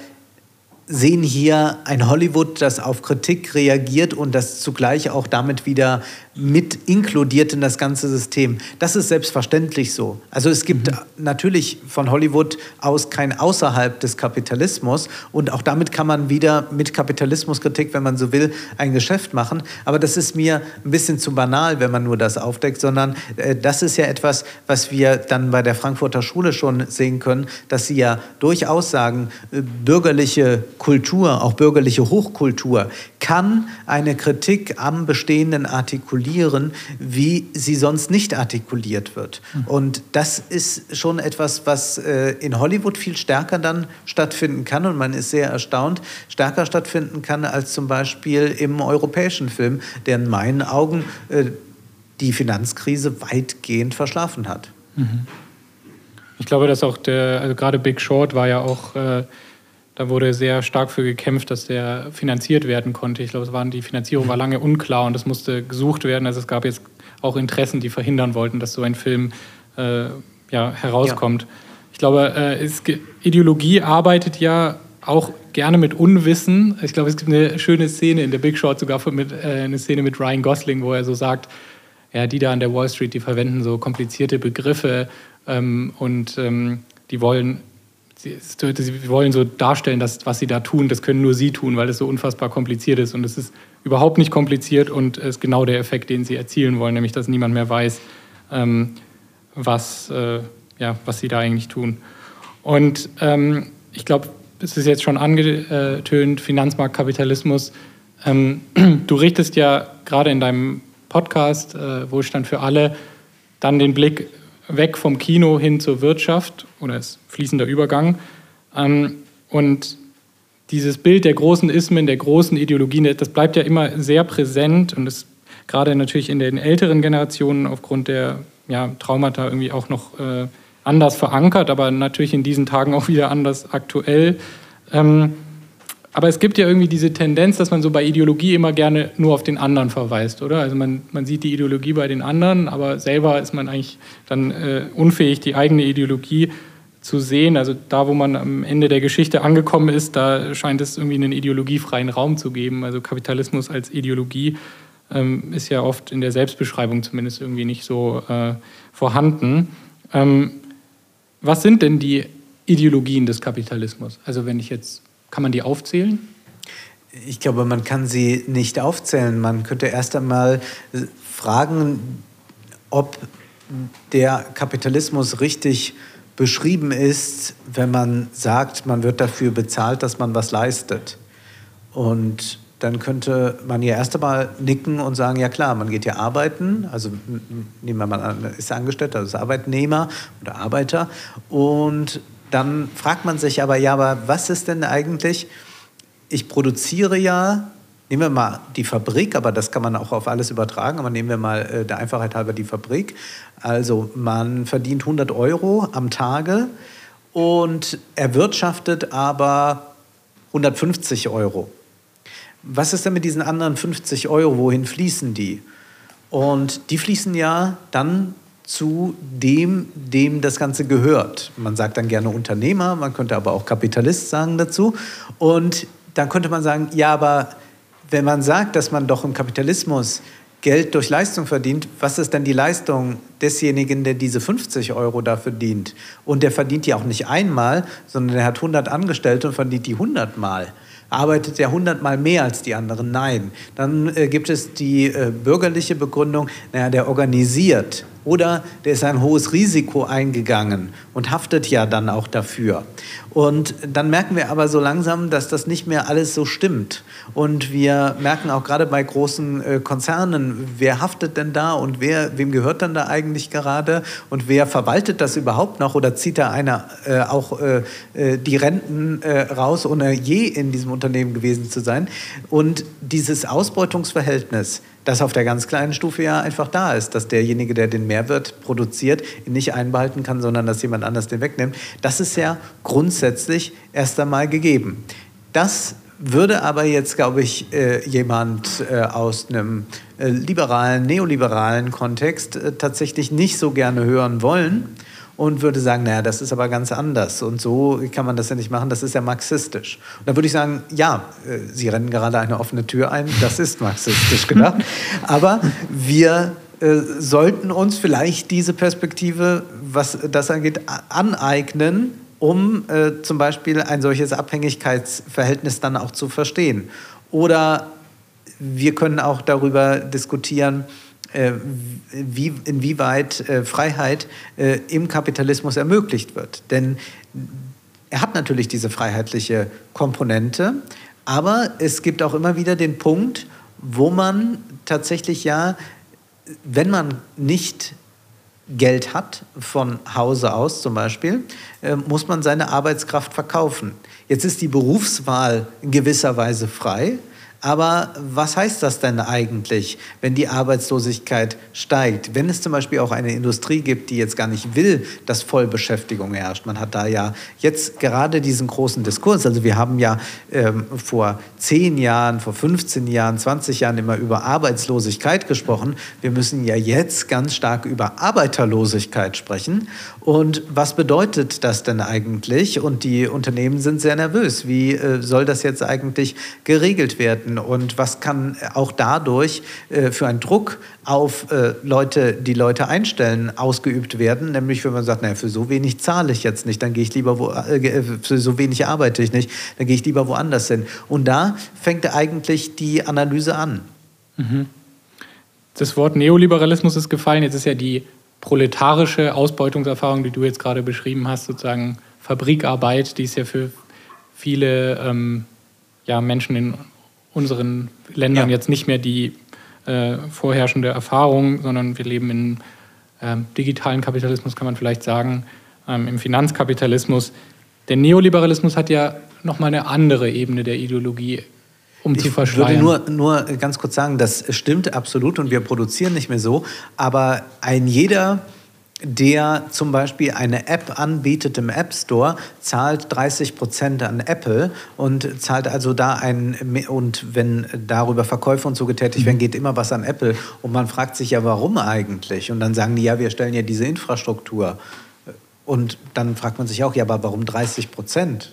sehen hier ein Hollywood, das auf Kritik reagiert und das zugleich auch damit wieder mit inkludiert in das ganze System. Das ist selbstverständlich so. Also es gibt mhm. natürlich von Hollywood aus kein Außerhalb des Kapitalismus und auch damit kann man wieder mit Kapitalismuskritik, wenn man so will, ein Geschäft machen. Aber das ist mir ein bisschen zu banal, wenn man nur das aufdeckt, sondern äh, das ist ja etwas, was wir dann bei der Frankfurter Schule schon sehen können, dass sie ja durchaus sagen, äh, bürgerliche Kultur, auch bürgerliche Hochkultur, kann eine Kritik am Bestehenden artikulieren, wie sie sonst nicht artikuliert wird. Mhm. Und das ist schon etwas, was äh, in Hollywood viel stärker dann stattfinden kann und man ist sehr erstaunt, stärker stattfinden kann als zum Beispiel im europäischen Film, der in meinen Augen äh, die Finanzkrise weitgehend verschlafen hat. Mhm. Ich glaube, dass auch der, also gerade Big Short war ja auch äh, da wurde sehr stark für gekämpft, dass der finanziert werden konnte. Ich glaube, es waren, die Finanzierung war lange unklar und es musste gesucht werden. Also es gab jetzt auch Interessen, die verhindern wollten, dass so ein Film äh, ja, herauskommt. Ja. Ich glaube, äh, es, Ideologie arbeitet ja auch gerne mit Unwissen. Ich glaube, es gibt eine schöne Szene in der Big Short, sogar mit, äh, eine Szene mit Ryan Gosling, wo er so sagt, ja, die da an der Wall Street, die verwenden so komplizierte Begriffe ähm, und ähm, die wollen sie, sie, wollen so darstellen, dass was sie da tun, das können nur sie tun, weil es so unfassbar kompliziert ist. Und es ist überhaupt nicht kompliziert und ist genau der Effekt, den sie erzielen wollen, nämlich dass niemand mehr weiß, ähm, was, äh, ja, was sie da eigentlich tun. Und ähm, ich glaube, es ist jetzt schon angetönt, Finanzmarktkapitalismus. Ähm, du richtest ja gerade in deinem Podcast äh, Wohlstand für alle dann den Blick weg vom Kino hin zur Wirtschaft oder ist fließender Übergang. Ähm, und dieses Bild der großen Ismen, der großen Ideologien, das bleibt ja immer sehr präsent und ist gerade natürlich in den älteren Generationen aufgrund der ja, Traumata irgendwie auch noch äh, anders verankert, aber natürlich in diesen Tagen auch wieder anders aktuell. Ähm, aber es gibt ja irgendwie diese Tendenz, dass man so bei Ideologie immer gerne nur auf den anderen verweist, oder? Also man, man sieht die Ideologie bei den anderen, aber selber ist man eigentlich dann äh, unfähig, die eigene Ideologie zu sehen. Also da, wo man am Ende der Geschichte angekommen ist, da scheint es irgendwie einen ideologiefreien Raum zu geben. Also Kapitalismus als Ideologie ähm, ist ja oft in der Selbstbeschreibung zumindest irgendwie nicht so äh, vorhanden. Ähm, was sind denn die Ideologien des Kapitalismus? Also wenn ich jetzt kann man die aufzählen? Ich glaube, man kann sie nicht aufzählen. Man könnte erst einmal fragen, ob der Kapitalismus richtig beschrieben ist, wenn man sagt, man wird dafür bezahlt, dass man was leistet. Und dann könnte man ja erst einmal nicken und sagen, ja klar, man geht ja arbeiten, also nehmen wir mal an, ist Angestellter, also ist Arbeitnehmer oder Arbeiter und dann fragt man sich aber, ja, aber was ist denn eigentlich, ich produziere ja, nehmen wir mal die Fabrik, aber das kann man auch auf alles übertragen, aber nehmen wir mal äh, der Einfachheit halber die Fabrik. Also man verdient 100 Euro am Tage und erwirtschaftet aber 150 Euro. Was ist denn mit diesen anderen 50 Euro? Wohin fließen die? Und die fließen ja dann zu dem, dem das Ganze gehört. Man sagt dann gerne Unternehmer, man könnte aber auch Kapitalist sagen dazu. Und dann könnte man sagen, ja, aber wenn man sagt, dass man doch im Kapitalismus Geld durch Leistung verdient, was ist denn die Leistung desjenigen, der diese 50 Euro dafür dient? Und der verdient die auch nicht einmal, sondern er hat 100 Angestellte und verdient die 100 Mal. Arbeitet er 100 Mal mehr als die anderen? Nein. Dann äh, gibt es die äh, bürgerliche Begründung, naja, der organisiert oder der ist ein hohes Risiko eingegangen und haftet ja dann auch dafür. Und dann merken wir aber so langsam, dass das nicht mehr alles so stimmt. Und wir merken auch gerade bei großen äh, Konzernen, wer haftet denn da und wer, wem gehört dann da eigentlich gerade und wer verwaltet das überhaupt noch oder zieht da einer äh, auch äh, äh die Renten äh, raus, ohne je in diesem Unternehmen gewesen zu sein. Und dieses Ausbeutungsverhältnis, das auf der ganz kleinen Stufe ja einfach da ist, dass derjenige, der den Mehrwert produziert, ihn nicht einbehalten kann, sondern dass jemand anders den wegnimmt. Das ist ja grundsätzlich erst einmal gegeben. Das würde aber jetzt, glaube ich, äh, jemand äh, aus einem äh, liberalen, neoliberalen Kontext tatsächlich nicht so gerne hören wollen und würde sagen, naja, das ist aber ganz anders und so kann man das ja nicht machen, das ist ja marxistisch. Und da würde ich sagen, ja, äh, Sie rennen gerade eine offene Tür ein, das ist marxistisch gedacht, aber wir äh, sollten uns vielleicht diese Perspektive, was das angeht, aneignen, um äh, zum Beispiel ein solches Abhängigkeitsverhältnis dann auch zu verstehen. Oder wir können auch darüber diskutieren, wie, inwieweit äh, Freiheit äh, im Kapitalismus ermöglicht wird. Denn er hat natürlich diese freiheitliche Komponente, aber es gibt auch immer wieder den Punkt, wo man tatsächlich ja, wenn man nicht Geld hat, von Hause aus zum Beispiel, muss man seine Arbeitskraft verkaufen. Jetzt ist die Berufswahl in gewisser Weise frei. Aber was heißt das denn eigentlich, wenn die Arbeitslosigkeit steigt? Wenn es zum Beispiel auch eine Industrie gibt, die jetzt gar nicht will, dass Vollbeschäftigung herrscht. Man hat da ja jetzt gerade diesen großen Diskurs. Also wir haben ja ähm, vor zehn Jahren, vor 15 Jahren, 20 Jahren immer über Arbeitslosigkeit gesprochen. Wir müssen ja jetzt ganz stark über Arbeiterlosigkeit sprechen. Und was bedeutet das denn eigentlich? Und die Unternehmen sind sehr nervös. Wie äh, soll das jetzt eigentlich geregelt werden? und was kann auch dadurch äh, für ein Druck auf äh, Leute, die Leute einstellen, ausgeübt werden. Nämlich, wenn man sagt, naja, für so wenig zahle ich jetzt nicht, dann gehe ich lieber, wo, äh, für so wenig arbeite ich nicht, dann gehe ich lieber woanders hin. Und da fängt eigentlich die Analyse an. Mhm. Das Wort Neoliberalismus ist gefallen. Jetzt ist ja die proletarische Ausbeutungserfahrung, die du jetzt gerade beschrieben hast, sozusagen Fabrikarbeit, die ist ja für viele ähm, ja, Menschen in unseren Ländern ja. jetzt nicht mehr die äh, vorherrschende Erfahrung, sondern wir leben im äh, digitalen Kapitalismus, kann man vielleicht sagen, ähm, im Finanzkapitalismus. Der Neoliberalismus hat ja nochmal eine andere Ebene der Ideologie, um ich zu verschleiern. Ich würde nur, nur ganz kurz sagen, das stimmt absolut und wir produzieren nicht mehr so, aber ein jeder der zum Beispiel eine App anbietet im App Store, zahlt 30 Prozent an Apple und zahlt also da ein, und wenn darüber Verkäufe und so getätigt werden, mhm. geht immer was an Apple. Und man fragt sich ja, warum eigentlich? Und dann sagen die, ja, wir stellen ja diese Infrastruktur. Und dann fragt man sich auch, ja, aber warum 30 Prozent?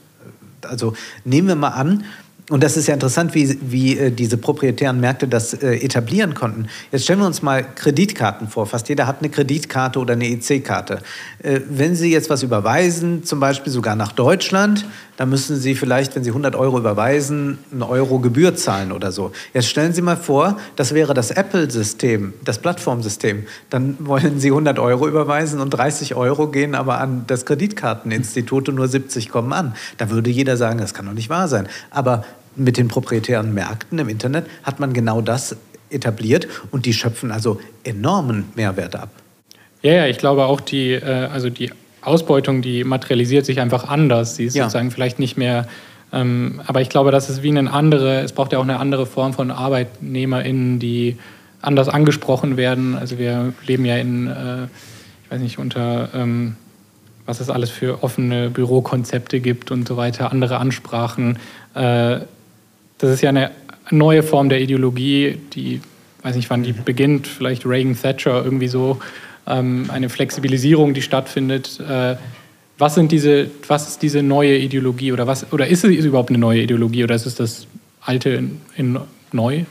Also nehmen wir mal an, und das ist ja interessant, wie, wie äh, diese proprietären Märkte das äh, etablieren konnten. Jetzt stellen wir uns mal Kreditkarten vor. Fast jeder hat eine Kreditkarte oder eine EC-Karte. Äh, wenn Sie jetzt was überweisen, zum Beispiel sogar nach Deutschland, dann müssen Sie vielleicht, wenn Sie 100 Euro überweisen, einen Euro Gebühr zahlen oder so. Jetzt stellen Sie mal vor, das wäre das Apple-System, das Plattformsystem. Dann wollen Sie 100 Euro überweisen und 30 Euro gehen aber an das Kreditkarteninstitut und nur 70 kommen an. Da würde jeder sagen, das kann doch nicht wahr sein. Aber mit den proprietären Märkten im Internet hat man genau das etabliert und die schöpfen also enormen Mehrwert ab. Ja, ja, ich glaube auch die, äh, also die Ausbeutung, die materialisiert sich einfach anders. Sie ist ja. sozusagen vielleicht nicht mehr, ähm, aber ich glaube, das ist wie eine andere, es braucht ja auch eine andere Form von ArbeitnehmerInnen, die anders angesprochen werden. Also wir leben ja in, äh, ich weiß nicht, unter ähm, was es alles für offene Bürokonzepte gibt und so weiter, andere Ansprachen. Äh, das ist ja eine neue Form der Ideologie, die, weiß nicht wann die mhm. beginnt, vielleicht Reagan Thatcher irgendwie so, ähm, eine Flexibilisierung, die stattfindet. Äh, was, sind diese, was ist diese neue Ideologie oder, was, oder ist es überhaupt eine neue Ideologie oder ist es das alte in, in neu?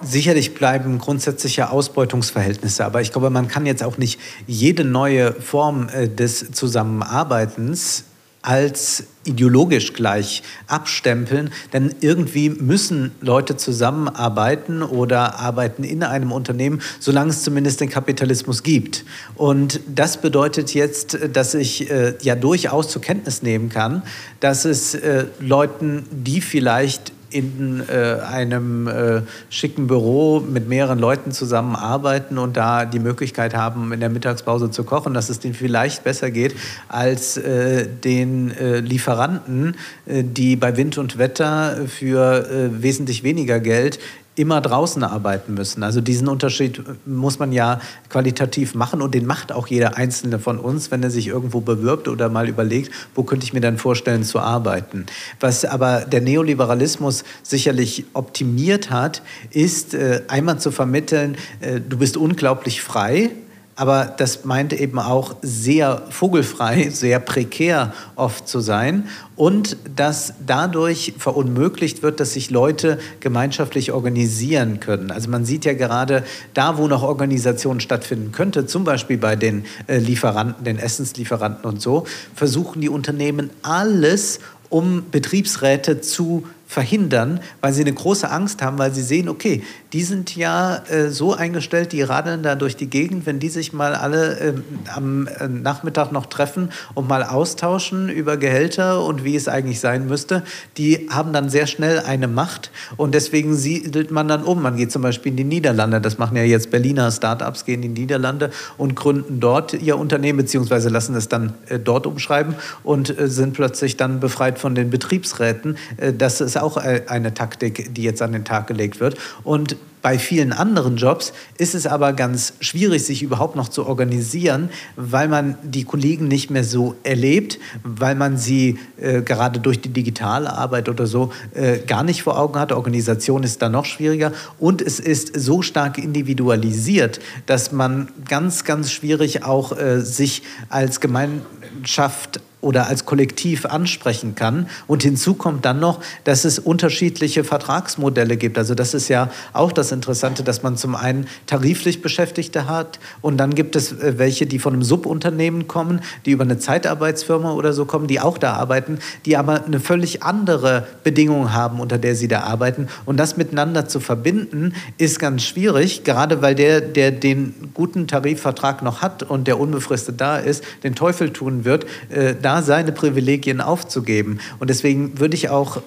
Sicherlich bleiben grundsätzliche Ausbeutungsverhältnisse, aber ich glaube, man kann jetzt auch nicht jede neue Form äh, des Zusammenarbeitens als ideologisch gleich abstempeln, denn irgendwie müssen Leute zusammenarbeiten oder arbeiten in einem Unternehmen, solange es zumindest den Kapitalismus gibt. Und das bedeutet jetzt, dass ich äh, ja durchaus zur Kenntnis nehmen kann, dass es äh, Leuten, die vielleicht in äh, einem äh, schicken Büro mit mehreren Leuten zusammenarbeiten und da die Möglichkeit haben, in der Mittagspause zu kochen, dass es denen vielleicht besser geht als äh, den äh, Lieferanten, äh, die bei Wind und Wetter für äh, wesentlich weniger Geld immer draußen arbeiten müssen. Also diesen Unterschied muss man ja qualitativ machen und den macht auch jeder Einzelne von uns, wenn er sich irgendwo bewirbt oder mal überlegt, wo könnte ich mir dann vorstellen zu arbeiten. Was aber der Neoliberalismus sicherlich optimiert hat, ist äh, einmal zu vermitteln, äh, du bist unglaublich frei, aber das meinte eben auch sehr vogelfrei, sehr prekär oft zu sein und dass dadurch verunmöglicht wird, dass sich Leute gemeinschaftlich organisieren können. Also man sieht ja gerade da, wo noch Organisation stattfinden könnte, zum Beispiel bei den äh, Lieferanten, den Essenslieferanten und so, versuchen die Unternehmen alles, um Betriebsräte zu verhindern, weil sie eine große Angst haben, weil sie sehen, okay, die sind ja äh, so eingestellt, die radeln da durch die Gegend, wenn die sich mal alle äh, am äh, Nachmittag noch treffen und mal austauschen über Gehälter und wie es eigentlich sein müsste, die haben dann sehr schnell eine Macht und deswegen siedelt man dann um. Man geht zum Beispiel in die Niederlande, das machen ja jetzt Berliner Startups, gehen in die Niederlande und gründen dort ihr Unternehmen, beziehungsweise lassen es dann äh, dort umschreiben und äh, sind plötzlich dann befreit von den Betriebsräten. Äh, das ist auch äh, eine Taktik, die jetzt an den Tag gelegt wird. Und bei vielen anderen Jobs ist es aber ganz schwierig, sich überhaupt noch zu organisieren, weil man die Kollegen nicht mehr so erlebt, weil man sie äh, gerade durch die digitale Arbeit oder so äh, gar nicht vor Augen hat. Organisation ist da noch schwieriger und es ist so stark individualisiert, dass man ganz, ganz schwierig auch äh, sich als Gemeinschaft oder als Kollektiv ansprechen kann. Und hinzu kommt dann noch, dass es unterschiedliche Vertragsmodelle gibt. Also das ist ja auch das Interessante, dass man zum einen tariflich Beschäftigte hat und dann gibt es äh, welche, die von einem Subunternehmen kommen, die über eine Zeitarbeitsfirma oder so kommen, die auch da arbeiten, die aber eine völlig andere Bedingung haben, unter der sie da arbeiten. Und das miteinander zu verbinden, ist ganz schwierig, gerade weil der, der den guten Tarifvertrag noch hat und der unbefristet da ist, den Teufel tun wird, äh, da seine Privilegien aufzugeben. Und deswegen würde ich auch äh,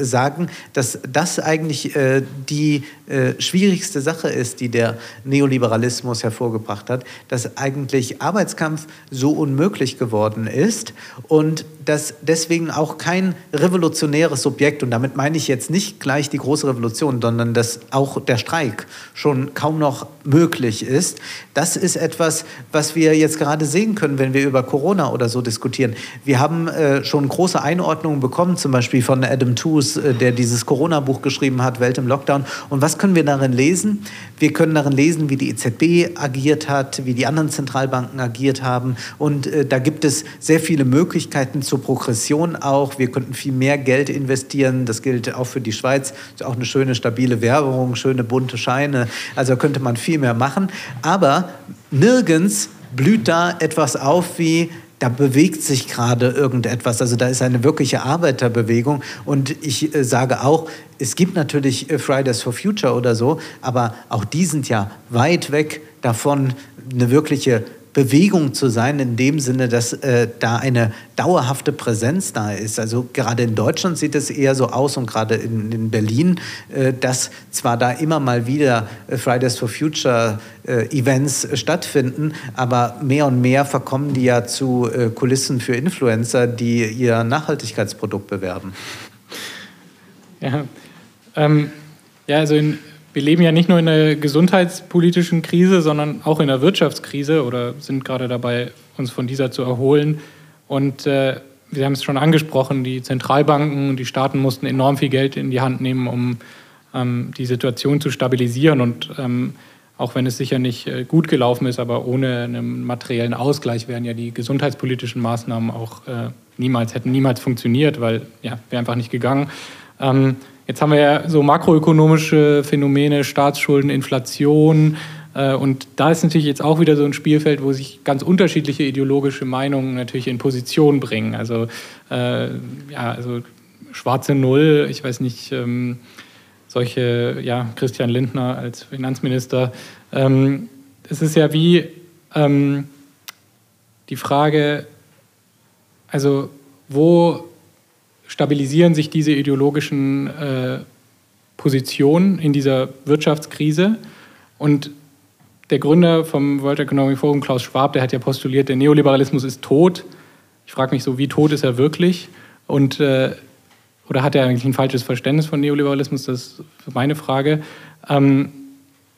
sagen, dass das eigentlich äh, die äh, schwierigste Sache ist, die der Neoliberalismus hervorgebracht hat, dass eigentlich Arbeitskampf so unmöglich geworden ist und dass deswegen auch kein revolutionäres Subjekt, und damit meine ich jetzt nicht gleich die große Revolution, sondern dass auch der Streik schon kaum noch möglich ist, das ist etwas, was wir jetzt gerade sehen können, wenn wir über Corona oder so diskutieren. Wir haben äh, schon große Einordnungen bekommen, zum Beispiel von Adam Tooze, äh, der dieses Corona-Buch geschrieben hat, Welt im Lockdown. Und was können wir darin lesen? Wir können darin lesen, wie die EZB agiert hat, wie die anderen Zentralbanken agiert haben. Und äh, da gibt es sehr viele Möglichkeiten zur Progression auch. Wir könnten viel mehr Geld investieren. Das gilt auch für die Schweiz. Ist auch eine schöne, stabile Währung, schöne bunte Scheine. Also könnte man viel mehr machen. Aber nirgends blüht da etwas auf wie da bewegt sich gerade irgendetwas. Also da ist eine wirkliche Arbeiterbewegung. Und ich äh, sage auch, es gibt natürlich äh, Fridays for Future oder so, aber auch die sind ja weit weg davon, eine wirkliche Bewegung zu sein, in dem Sinne, dass äh, da eine dauerhafte Präsenz da ist. Also gerade in Deutschland sieht es eher so aus und gerade in, in Berlin, äh, dass zwar da immer mal wieder äh, Fridays for Future äh, Events stattfinden, aber mehr und mehr verkommen die ja zu äh, Kulissen für Influencer, die ihr Nachhaltigkeitsprodukt bewerben. Ja, ähm, ja also in wir leben ja nicht nur in einer gesundheitspolitischen Krise, sondern auch in einer Wirtschaftskrise oder sind gerade dabei, uns von dieser zu erholen. Und äh, wir haben es schon angesprochen, die Zentralbanken und die Staaten mussten enorm viel Geld in die Hand nehmen, um ähm, die Situation zu stabilisieren. Und ähm, auch wenn es sicher nicht äh, gut gelaufen ist, aber ohne einen materiellen Ausgleich wären ja die gesundheitspolitischen Maßnahmen auch äh, niemals, hätten niemals funktioniert, weil ja, wäre einfach nicht gegangen. Ähm, Jetzt haben wir ja so makroökonomische Phänomene, Staatsschulden, Inflation. Äh, und da ist natürlich jetzt auch wieder so ein Spielfeld, wo sich ganz unterschiedliche ideologische Meinungen natürlich in Position bringen. Also, äh, ja, also schwarze Null, ich weiß nicht, ähm, solche, ja, Christian Lindner als Finanzminister. Ähm, es ist ja wie ähm, die Frage, also wo stabilisieren sich diese ideologischen äh, Positionen in dieser Wirtschaftskrise. Und der Gründer vom World Economic Forum, Klaus Schwab, der hat ja postuliert, der Neoliberalismus ist tot. Ich frage mich so, wie tot ist er wirklich? Und, äh, oder hat er eigentlich ein falsches Verständnis von Neoliberalismus? Das ist meine Frage. Ähm,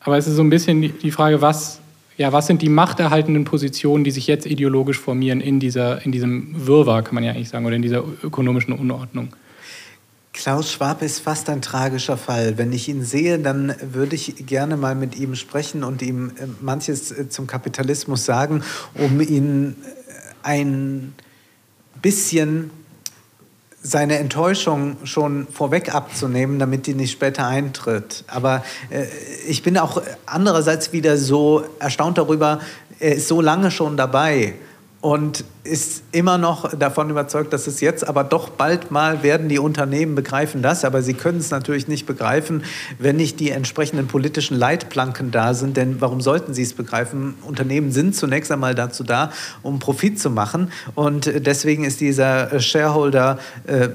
aber es ist so ein bisschen die Frage, was ja, was sind die machterhaltenden Positionen, die sich jetzt ideologisch formieren in, dieser, in diesem Wirrwarr, kann man ja eigentlich sagen, oder in dieser ökonomischen Unordnung? Klaus Schwab ist fast ein tragischer Fall. Wenn ich ihn sehe, dann würde ich gerne mal mit ihm sprechen und ihm äh, manches äh, zum Kapitalismus sagen, um ihn äh, ein bisschen seine Enttäuschung schon vorweg abzunehmen, damit die nicht später eintritt. Aber äh, ich bin auch andererseits wieder so erstaunt darüber, er ist so lange schon dabei und ist immer noch davon überzeugt, dass es jetzt aber doch bald mal werden die Unternehmen begreifen das, aber sie können es natürlich nicht begreifen, wenn nicht die entsprechenden politischen Leitplanken da sind, denn warum sollten sie es begreifen? Unternehmen sind zunächst einmal dazu da, um Profit zu machen. Und deswegen ist dieser Shareholder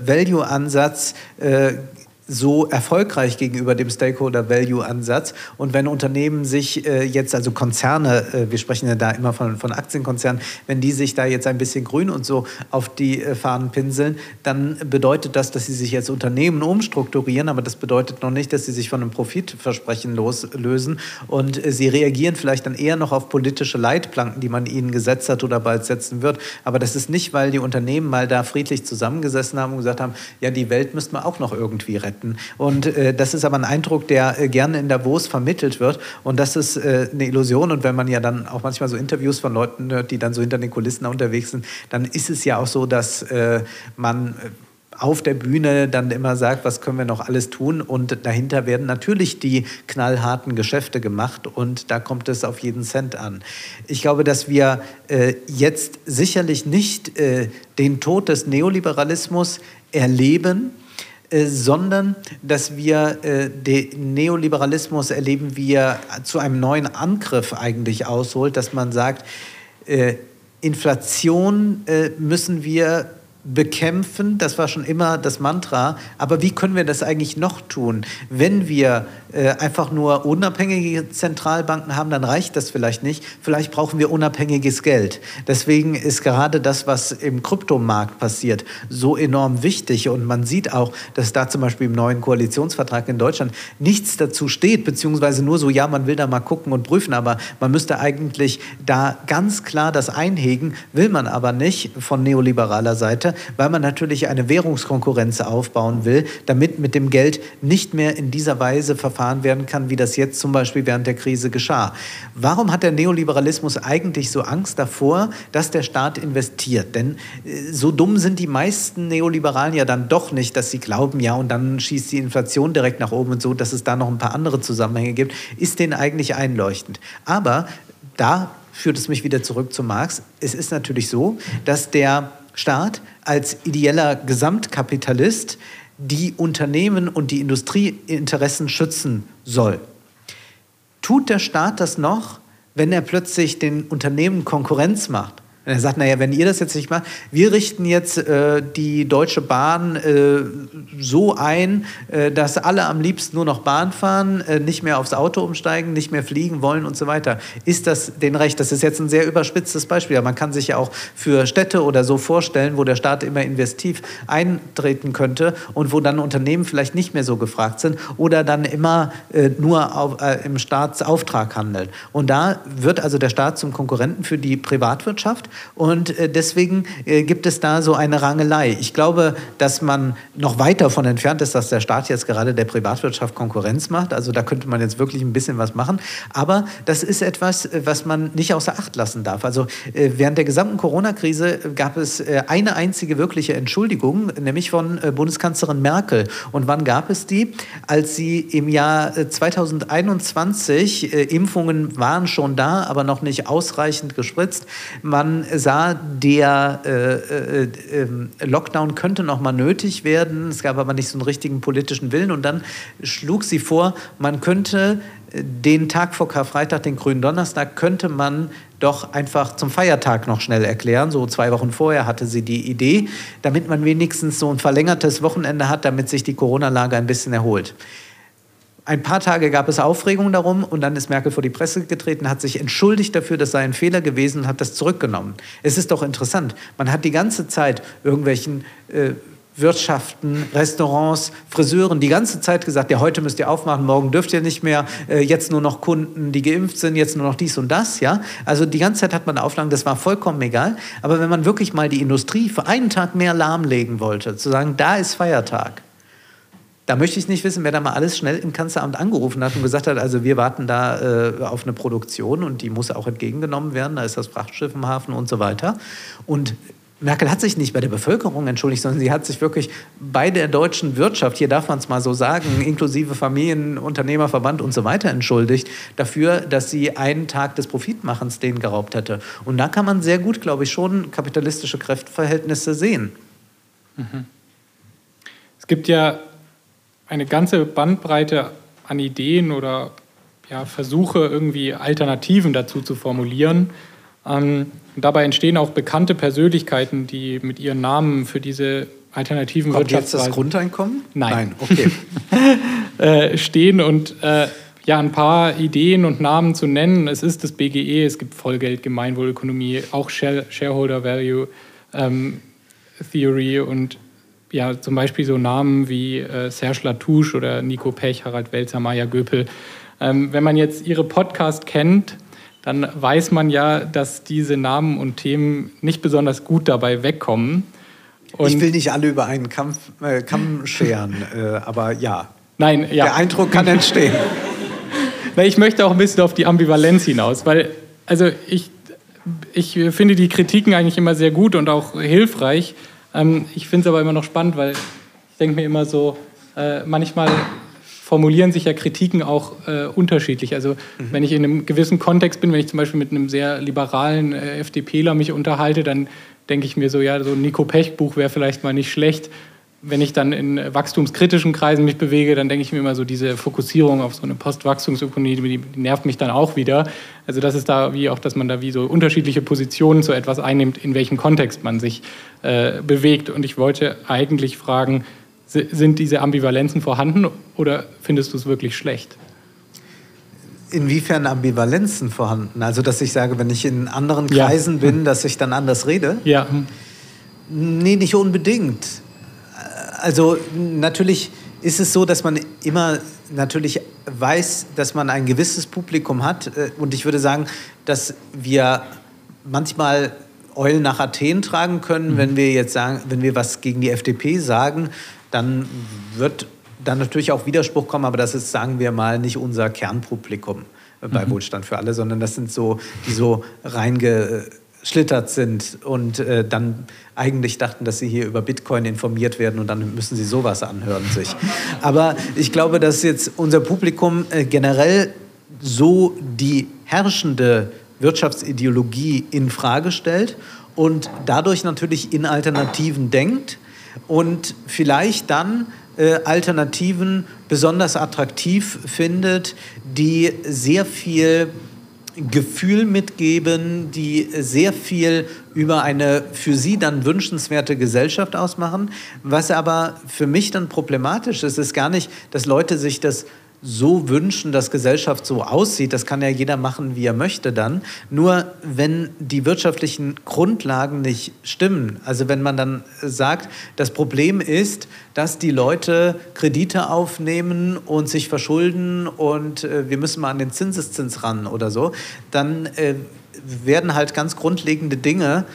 Value Ansatz äh, so erfolgreich gegenüber dem Stakeholder-Value-Ansatz. Und wenn Unternehmen sich äh, jetzt, also Konzerne, äh, wir sprechen ja da immer von, von Aktienkonzernen, wenn die sich da jetzt ein bisschen grün und so auf die äh, Fahnen pinseln, dann bedeutet das, dass sie sich jetzt Unternehmen umstrukturieren, aber das bedeutet noch nicht, dass sie sich von einem Profitversprechen loslösen. Und äh, sie reagieren vielleicht dann eher noch auf politische Leitplanken, die man ihnen gesetzt hat oder bald setzen wird. Aber das ist nicht, weil die Unternehmen mal da friedlich zusammengesessen haben und gesagt haben, ja, die Welt müssten wir auch noch irgendwie retten arbeiten. Und äh, das ist aber ein Eindruck, der äh, gerne in Davos vermittelt wird. Und das ist äh, eine Illusion. Und wenn man ja dann auch manchmal so Interviews von Leuten hört, die dann so hinter den Kulissen unterwegs sind, dann ist es ja auch so, dass äh, man äh, auf der Bühne dann immer sagt, was können wir noch alles tun. Und dahinter werden natürlich die knallharten Geschäfte gemacht und da kommt es auf jeden Cent an. Ich glaube, dass wir äh, jetzt sicherlich nicht äh, den Tod des Neoliberalismus erleben, äh, sondern dass wir äh, den Neoliberalismus erleben, wie er zu einem neuen Angriff eigentlich ausholt, dass man sagt, äh, Inflation äh, müssen wir bekämpfen, das war schon immer das Mantra, aber wie können wir das eigentlich noch tun? Wenn wir äh, einfach nur unabhängige Zentralbanken haben, dann reicht das vielleicht nicht. Vielleicht brauchen wir unabhängiges Geld. Deswegen ist gerade das, was im Kryptomarkt passiert, so enorm wichtig und man sieht auch, dass da zum Beispiel im neuen Koalitionsvertrag in Deutschland nichts dazu steht, beziehungsweise nur so, ja, man will da mal gucken und prüfen, aber man müsste eigentlich da ganz klar das einhegen, will man aber nicht von neoliberaler Seite weil man natürlich eine Währungskonkurrenz aufbauen will, damit mit dem Geld nicht mehr in dieser Weise verfahren werden kann, wie das jetzt zum Beispiel während der Krise geschah. Warum hat der Neoliberalismus eigentlich so Angst davor, dass der Staat investiert? Denn äh, so dumm sind die meisten Neoliberalen ja dann doch nicht, dass sie glauben, ja, und dann schießt die Inflation direkt nach oben und so, dass es da noch ein paar andere Zusammenhänge gibt, ist denen eigentlich einleuchtend. Aber da führt es mich wieder zurück zu Marx. Es ist natürlich so, dass der Staat als ideeller Gesamtkapitalist die Unternehmen und die Industrieinteressen schützen soll. Tut der Staat das noch, wenn er plötzlich den Unternehmen Konkurrenz macht? Und er sagt, naja, wenn ihr das jetzt nicht macht, wir richten jetzt äh, die Deutsche Bahn äh, so ein, äh, dass alle am liebsten nur noch Bahn fahren, äh, nicht mehr aufs Auto umsteigen, nicht mehr fliegen wollen und so weiter. Ist das den Recht? Das ist jetzt ein sehr überspitztes Beispiel. Aber man kann sich ja auch für Städte oder so vorstellen, wo der Staat immer investiv eintreten könnte und wo dann Unternehmen vielleicht nicht mehr so gefragt sind oder dann immer äh, nur auf, äh, im Staatsauftrag handeln. Und da wird also der Staat zum Konkurrenten für die Privatwirtschaft und äh, deswegen äh, gibt es da so eine Rangelei. Ich glaube, dass man noch weit davon entfernt ist, dass der Staat jetzt gerade der Privatwirtschaft Konkurrenz macht. Also da könnte man jetzt wirklich ein bisschen was machen. Aber das ist etwas, äh, was man nicht außer Acht lassen darf. Also während der gesamten Corona-Krise gab es eine einzige wirkliche Entschuldigung, nämlich von Bundeskanzlerin Merkel. Und wann gab es die? Als sie im Jahr 2021, Impfungen waren schon da, aber noch nicht ausreichend gespritzt, man sah, der äh, äh, ähm, Lockdown könnte noch mal nötig werden. Es gab aber nicht so einen richtigen politischen Willen. Und dann schlug sie vor, man könnte äh, den Tag vor Karfreitag, den grünen Donnerstag, könnte man doch einfach zum Feiertag noch schnell erklären. So zwei Wochen vorher hatte sie die Idee, damit man wenigstens so ein verlängertes Wochenende hat, damit sich die Corona-Lage ein bisschen erholt. Ein paar Tage gab es Aufregung darum und dann ist Merkel vor die Presse getreten, hat sich entschuldigt dafür, das sei ein Fehler gewesen und hat das zurückgenommen. Es ist doch interessant. Man hat die ganze Zeit irgendwelchen äh, Wirtschaften, Restaurants, Friseuren die ganze Zeit gesagt, ja, heute müsst ihr aufmachen, morgen dürft ihr nicht mehr, äh, jetzt nur noch Kunden, die geimpft sind, jetzt nur noch dies und das, ja. Also die ganze Zeit hat man Auflagen, das war vollkommen egal. Aber wenn man wirklich mal die Industrie für einen Tag mehr lahmlegen wollte, zu sagen, da ist Feiertag, da möchte ich nicht wissen, wer da mal alles schnell im Kanzleramt angerufen hat und gesagt hat, also wir warten da äh, auf eine Produktion und die muss auch entgegengenommen werden, da ist das Frachtschiff im Hafen und so weiter. Und Merkel hat sich nicht bei der Bevölkerung entschuldigt, sondern sie hat sich wirklich bei der deutschen Wirtschaft, hier darf man es mal so sagen, inklusive Familienunternehmerverband und so weiter entschuldigt, dafür, dass sie einen Tag des Profitmachens denen geraubt hätte. Und da kann man sehr gut, glaube ich, schon kapitalistische Kräfteverhältnisse sehen. Mhm. Es gibt ja eine ganze Bandbreite an Ideen oder ja, Versuche, irgendwie Alternativen dazu zu formulieren. Ähm, dabei entstehen auch bekannte Persönlichkeiten, die mit ihren Namen für diese alternativen Kommt jetzt das Grundeinkommen? Nein. Nein, okay. äh, stehen und äh, ja, ein paar Ideen und Namen zu nennen. Es ist das BGE, es gibt Vollgeld, Gemeinwohlökonomie, auch Shareholder Value ähm, Theory und ja zum Beispiel so Namen wie äh, Serge Latouche oder Nico Pech, Harald Welzer, Maya Göpel. Ähm, wenn man jetzt ihre Podcast kennt, dann weiß man ja, dass diese Namen und Themen nicht besonders gut dabei wegkommen. Und ich will nicht alle über einen Kampf, äh, Kamm scheren, äh, aber ja. Nein, ja. Der Eindruck kann entstehen. ich möchte auch ein bisschen auf die Ambivalenz hinaus, weil also ich, ich finde die Kritiken eigentlich immer sehr gut und auch hilfreich. Ähm, ich finde es aber immer noch spannend, weil ich denke mir immer so, äh, manchmal formulieren sich ja Kritiken auch äh, unterschiedlich. Also mhm. wenn ich in einem gewissen Kontext bin, wenn ich zum Beispiel mit einem sehr liberalen äh, FDPler mich unterhalte, dann denke ich mir so, ja, so ein Nico Pech-Buch wäre vielleicht mal nicht schlecht. Wenn ich dann in wachstumskritischen Kreisen mich bewege, dann denke ich mir immer so, diese Fokussierung auf so eine Postwachstumsökonomie, die, die nervt mich dann auch wieder. Also das ist da wie auch, dass man da wie so unterschiedliche Positionen zu etwas einnimmt, in welchem Kontext man sich äh, bewegt. Und ich wollte eigentlich fragen, sind diese Ambivalenzen vorhanden oder findest du es wirklich schlecht? Inwiefern Ambivalenzen vorhanden? Also, dass ich sage, wenn ich in anderen Kreisen ja. bin, dass ich dann anders rede? Ja. Nee, nicht unbedingt. Also, natürlich ist es so, dass man immer natürlich weiß, dass man ein gewisses Publikum hat. Und ich würde sagen, dass wir manchmal Eulen nach Athen tragen können, mhm. wenn wir jetzt sagen, wenn wir was gegen die FDP sagen, dann wird dann natürlich auch Widerspruch kommen, aber das ist, sagen wir mal, nicht unser Kernpublikum bei mhm. Wohlstand für alle, sondern das sind so, die so reingeschlittert sind und äh, dann eigentlich dachten, dass sie hier über Bitcoin informiert werden und dann müssen sie sowas anhören sich. Aber ich glaube, dass jetzt unser Publikum äh, generell so die herrschende Wirtschaftsideologie in Frage stellt und dadurch natürlich in Alternativen denkt und vielleicht dann äh, Alternativen besonders attraktiv findet, die sehr viel Gefühl mitgeben, die sehr viel über eine für sie dann wünschenswerte Gesellschaft ausmachen. Was aber für mich dann problematisch ist, ist gar nicht, dass Leute sich das so wünschen, dass Gesellschaft so aussieht, das kann ja jeder machen, wie er möchte dann. Nur wenn die wirtschaftlichen Grundlagen nicht stimmen, also wenn man dann sagt, das Problem ist, dass die Leute Kredite aufnehmen und sich verschulden und äh, wir müssen mal an den Zinseszins ran oder so, dann äh, werden halt ganz grundlegende Dinge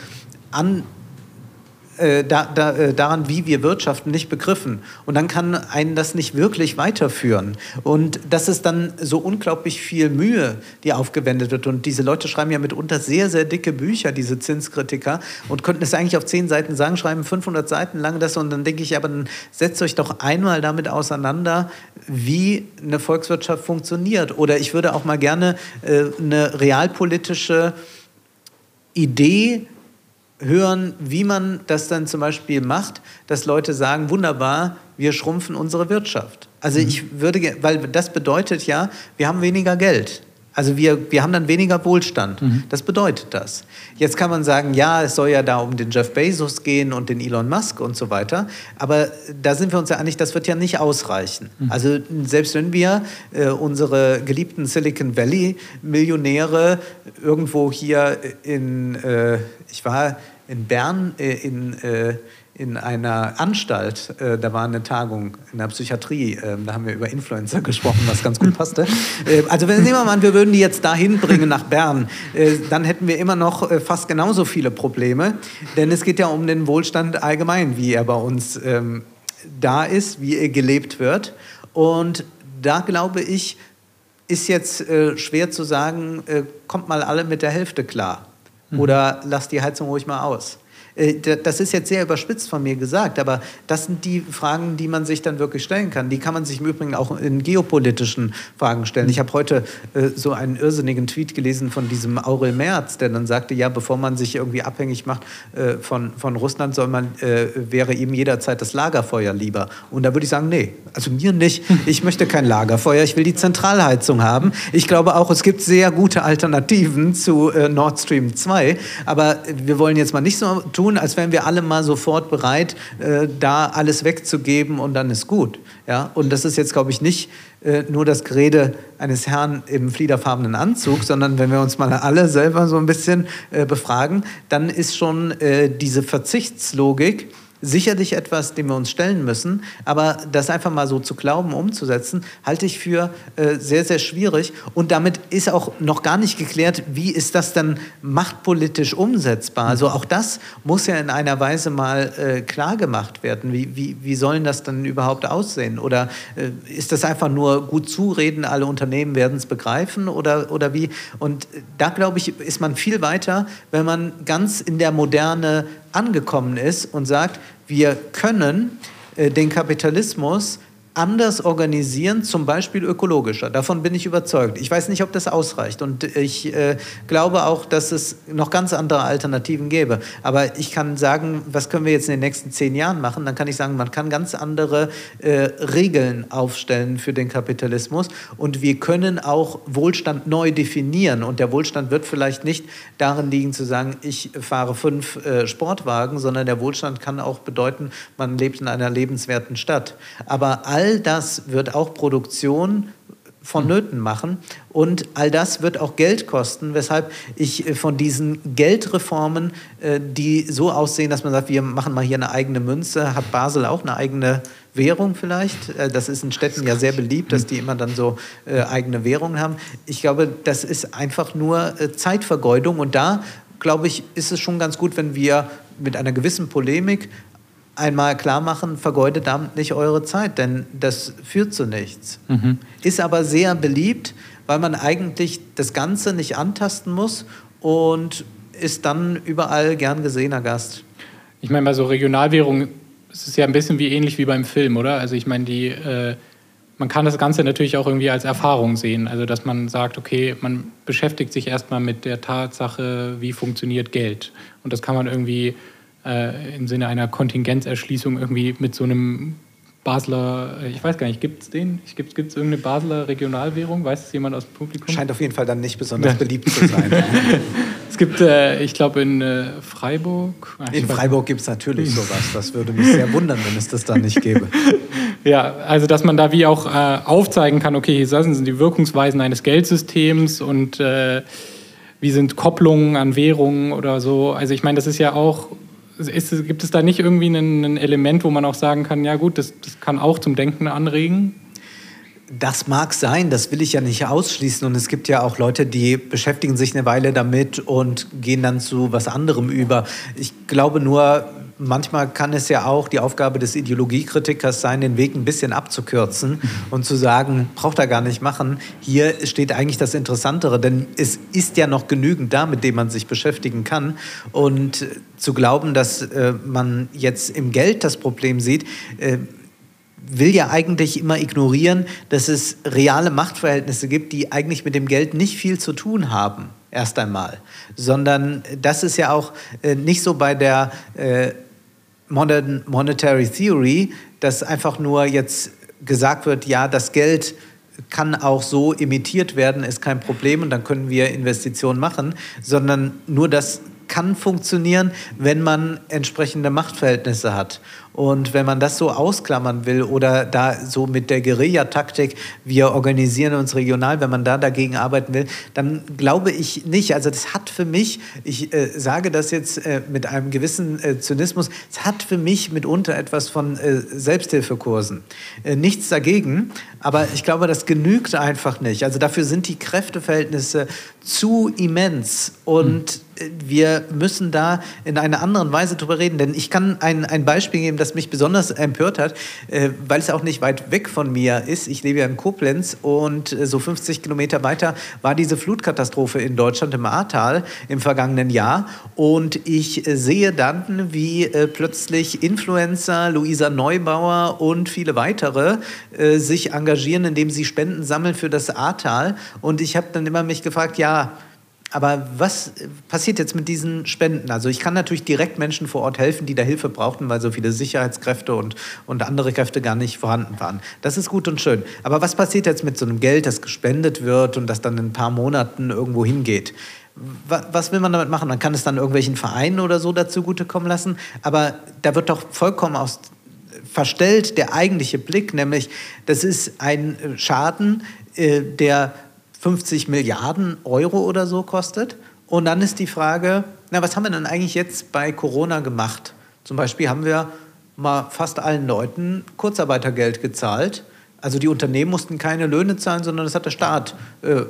an äh, da, da, äh, daran, wie wir wirtschaften, nicht begriffen. Und dann kann einen das nicht wirklich weiterführen. Und das ist dann so unglaublich viel Mühe, die aufgewendet wird. Und diese Leute schreiben ja mitunter sehr, sehr dicke Bücher, diese Zinskritiker, und könnten es eigentlich auf zehn Seiten sagen, schreiben 500 Seiten lang das. Und dann denke ich, aber dann setzt euch doch einmal damit auseinander, wie eine Volkswirtschaft funktioniert. Oder ich würde auch mal gerne äh, eine realpolitische Idee hören, wie man das dann zum Beispiel macht, dass Leute sagen, wunderbar, wir schrumpfen unsere Wirtschaft. Also mhm. ich würde, weil das bedeutet ja, wir haben weniger Geld. Also wir, wir haben dann weniger Wohlstand. Mhm. Das bedeutet das. Jetzt kann man sagen, ja, es soll ja da um den Jeff Bezos gehen und den Elon Musk und so weiter. Aber da sind wir uns ja einig, das wird ja nicht ausreichen. Mhm. Also selbst wenn wir äh, unsere geliebten Silicon Valley-Millionäre irgendwo hier in, äh, ich war in Bern äh, in äh, in einer Anstalt, äh, da war eine Tagung in der Psychiatrie, äh, da haben wir über Influencer gesprochen, was ganz gut passte. Äh, also wenn nehmen wir mal wir würden die jetzt dahin bringen nach Bern, äh, dann hätten wir immer noch äh, fast genauso viele Probleme, denn es geht ja um den Wohlstand allgemein, wie er bei uns ähm, da ist, wie er gelebt wird. Und da glaube ich, ist jetzt äh, schwer zu sagen, kommt mal alle mit der Hälfte klar. Mhm. Oder lasst die Heizung ruhig mal aus. Äh, das ist jetzt sehr überspitzt von mir gesagt, aber das sind die Fragen, die man sich dann wirklich stellen kann. Die kann man sich im Übrigen auch in geopolitischen Fragen stellen. Ich habe heute äh, so einen irrsinnigen Tweet gelesen von diesem Aurel Merz, der dann sagte, ja, bevor man sich irgendwie abhängig macht äh, von, von Russland, soll man, wäre ihm jederzeit das Lagerfeuer lieber. Und da würde ich sagen, nee, also mir nicht. Ich möchte kein Lagerfeuer, ich will die Zentralheizung haben. Ich glaube auch, es gibt sehr gute Alternativen zu Nord Stream 2, aber wir wollen jetzt mal nicht so tun, tun, als wären wir alle mal sofort bereit, äh, da alles wegzugeben und dann ist gut. Ja? Und das ist jetzt, glaube ich, nicht äh, nur das Gerede eines Herrn im fliederfarbenen Anzug, sondern wenn wir uns mal alle selber so ein bisschen äh, befragen, dann ist schon äh, diese Verzichtslogik sicherlich etwas, dem wir uns stellen müssen, aber das einfach mal so zu glauben, umzusetzen, halte ich für äh, sehr, sehr schwierig. Und damit ist auch noch gar nicht geklärt, wie ist das dann machtpolitisch umsetzbar. Also auch das muss ja in einer Weise mal äh, klar gemacht werden. Wie, wie, wie sollen das dann überhaupt aussehen? Oder äh, ist das einfach nur gut zureden, alle Unternehmen werden es begreifen oder, oder wie? Und da, glaube ich, ist man viel weiter, wenn man ganz in der Moderne angekommen ist und sagt, wir können äh, den Kapitalismus anders organisieren, zum Beispiel ökologischer. Davon bin ich überzeugt. Ich weiß nicht, ob das ausreicht. Und ich äh, glaube auch, dass es noch ganz andere Alternativen gäbe. Aber ich kann sagen, was können wir jetzt in den nächsten zehn Jahren machen? Dann kann ich sagen, man kann ganz andere äh, Regeln aufstellen für den Kapitalismus. Und wir können auch Wohlstand neu definieren. Und der Wohlstand wird vielleicht nicht darin liegen, zu sagen, ich fahre fünf äh, Sportwagen, sondern der Wohlstand kann auch bedeuten, man lebt in einer lebenswerten Stadt. Aber all all das wird auch Produktion vonnöten machen und all das wird auch Geld kosten, weshalb ich äh, von diesen Geldreformen, äh, die so aussehen, dass man sagt, wir machen mal hier eine eigene Münze, hat Basel auch eine eigene Währung vielleicht. Äh, das ist in Städten ja sehr beliebt, dass die immer dann so eigene Währungen haben. Ich glaube, das ist einfach nur Zeitvergeudung und da, glaube ich, ist es schon ganz gut, wenn wir mit einer gewissen Polemik einmal klar machen, vergeudet damit nicht eure Zeit, denn das führt zu nichts. Mhm. Ist aber sehr beliebt, weil man eigentlich das Ganze nicht antasten muss und ist dann überall gern gesehener Gast. Ich meine, bei so Regionalwährungen ist es ja ein bisschen wie ähnlich wie beim Film, oder? Also ich meine, die, äh, man kann das Ganze natürlich auch irgendwie als Erfahrung sehen. Also dass man sagt, okay, man beschäftigt sich erstmal mit der Tatsache, wie funktioniert Geld. Und das kann man irgendwie äh, im Sinne einer Kontingenzerschließung irgendwie mit so einem Basler, ich weiß gar nicht, gibt es den? Gibt es irgendeine Basler Regionalwährung? Weiß es jemand aus dem Publikum? Scheint auf jeden Fall dann nicht besonders beliebt zu sein. es gibt, äh, ich glaube, in äh, Freiburg. Ach, in Freiburg gibt es natürlich sowas. Das würde mich sehr wundern, wenn es das da nicht gäbe. ja, also dass man da wie auch äh, aufzeigen kann, okay, hier sind die Wirkungsweisen eines Geldsystems und äh, wie sind Kopplungen an Währungen oder so. Also ich meine, das ist ja auch ist, gibt es da nicht irgendwie ein, Element, wo man auch sagen kann, ja gut, das, das kann auch zum Denken anregen? Das mag sein, das will ich ja nicht ausschließen. Und es gibt ja auch Leute, die beschäftigen sich eine Weile damit und gehen dann zu was anderem über. Ich glaube nur, manchmal kann es ja auch die Aufgabe des Ideologiekritikers sein, den Weg ein bisschen abzukürzen und zu sagen, braucht er gar nicht machen. Hier steht eigentlich das Interessantere, denn es ist ja noch genügend da, mit dem man sich beschäftigen kann. Und zu glauben, dass äh, man jetzt im Geld das Problem sieht, äh, will ja eigentlich immer ignorieren, dass es reale Machtverhältnisse gibt, die eigentlich mit dem Geld nicht viel zu tun haben, erst einmal. Sondern das ist ja auch äh, nicht so bei der äh, Modern Monetary Theory, dass einfach nur jetzt gesagt wird, ja, das Geld kann auch so imitiert werden, ist kein Problem und dann können wir Investitionen machen, sondern nur das kann funktionieren, wenn man entsprechende Machtverhältnisse hat. Und wenn man das so ausklammern will oder da so mit der Guerillataktik, wir organisieren uns regional, wenn man da dagegen arbeiten will, dann glaube ich nicht. Also das hat für mich, ich äh, sage das jetzt äh, mit einem gewissen äh, Zynismus, es hat für mich mitunter etwas von äh, Selbsthilfekursen. Äh, nichts dagegen, aber ich glaube, das genügt einfach nicht. Also dafür sind die Kräfteverhältnisse zu immens und mhm. wir müssen da in einer anderen Weise drüber reden. Denn ich kann ein, ein Beispiel geben, das mich besonders empört hat, äh, weil es auch nicht weit weg von mir ist. Ich lebe ja in Koblenz und äh, so 50 Kilometer weiter war diese Flutkatastrophe in Deutschland im Ahrtal im vergangenen Jahr. Und ich äh, sehe dann, wie plötzlich Influencer, Luisa Neubauer und viele weitere sich engagieren, indem sie Spenden sammeln für das Ahrtal. Und ich habe dann immer mich gefragt, ja, aber was passiert jetzt mit diesen Spenden? Also ich kann natürlich direkt Menschen vor Ort helfen, die da Hilfe brauchten, weil so viele Sicherheitskräfte und, und andere Kräfte gar nicht vorhanden waren. Das ist gut und schön. Aber was passiert jetzt mit so einem Geld, das gespendet wird und das dann in ein paar Monaten irgendwo hingeht? Was will man damit machen? Man kann es dann irgendwelchen Vereinen oder so dazu zugutekommen lassen. Aber da wird doch vollkommen aus, verstellt der eigentliche Blick, nämlich das ist ein Schaden, äh, der 50 Milliarden Euro oder so kostet. Und dann ist die Frage, na, was haben wir denn eigentlich jetzt bei Corona gemacht? Zum Beispiel haben wir mal fast allen Leuten Kurzarbeitergeld gezahlt. Also die Unternehmen mussten keine Löhne zahlen, sondern das hat der Staat äh,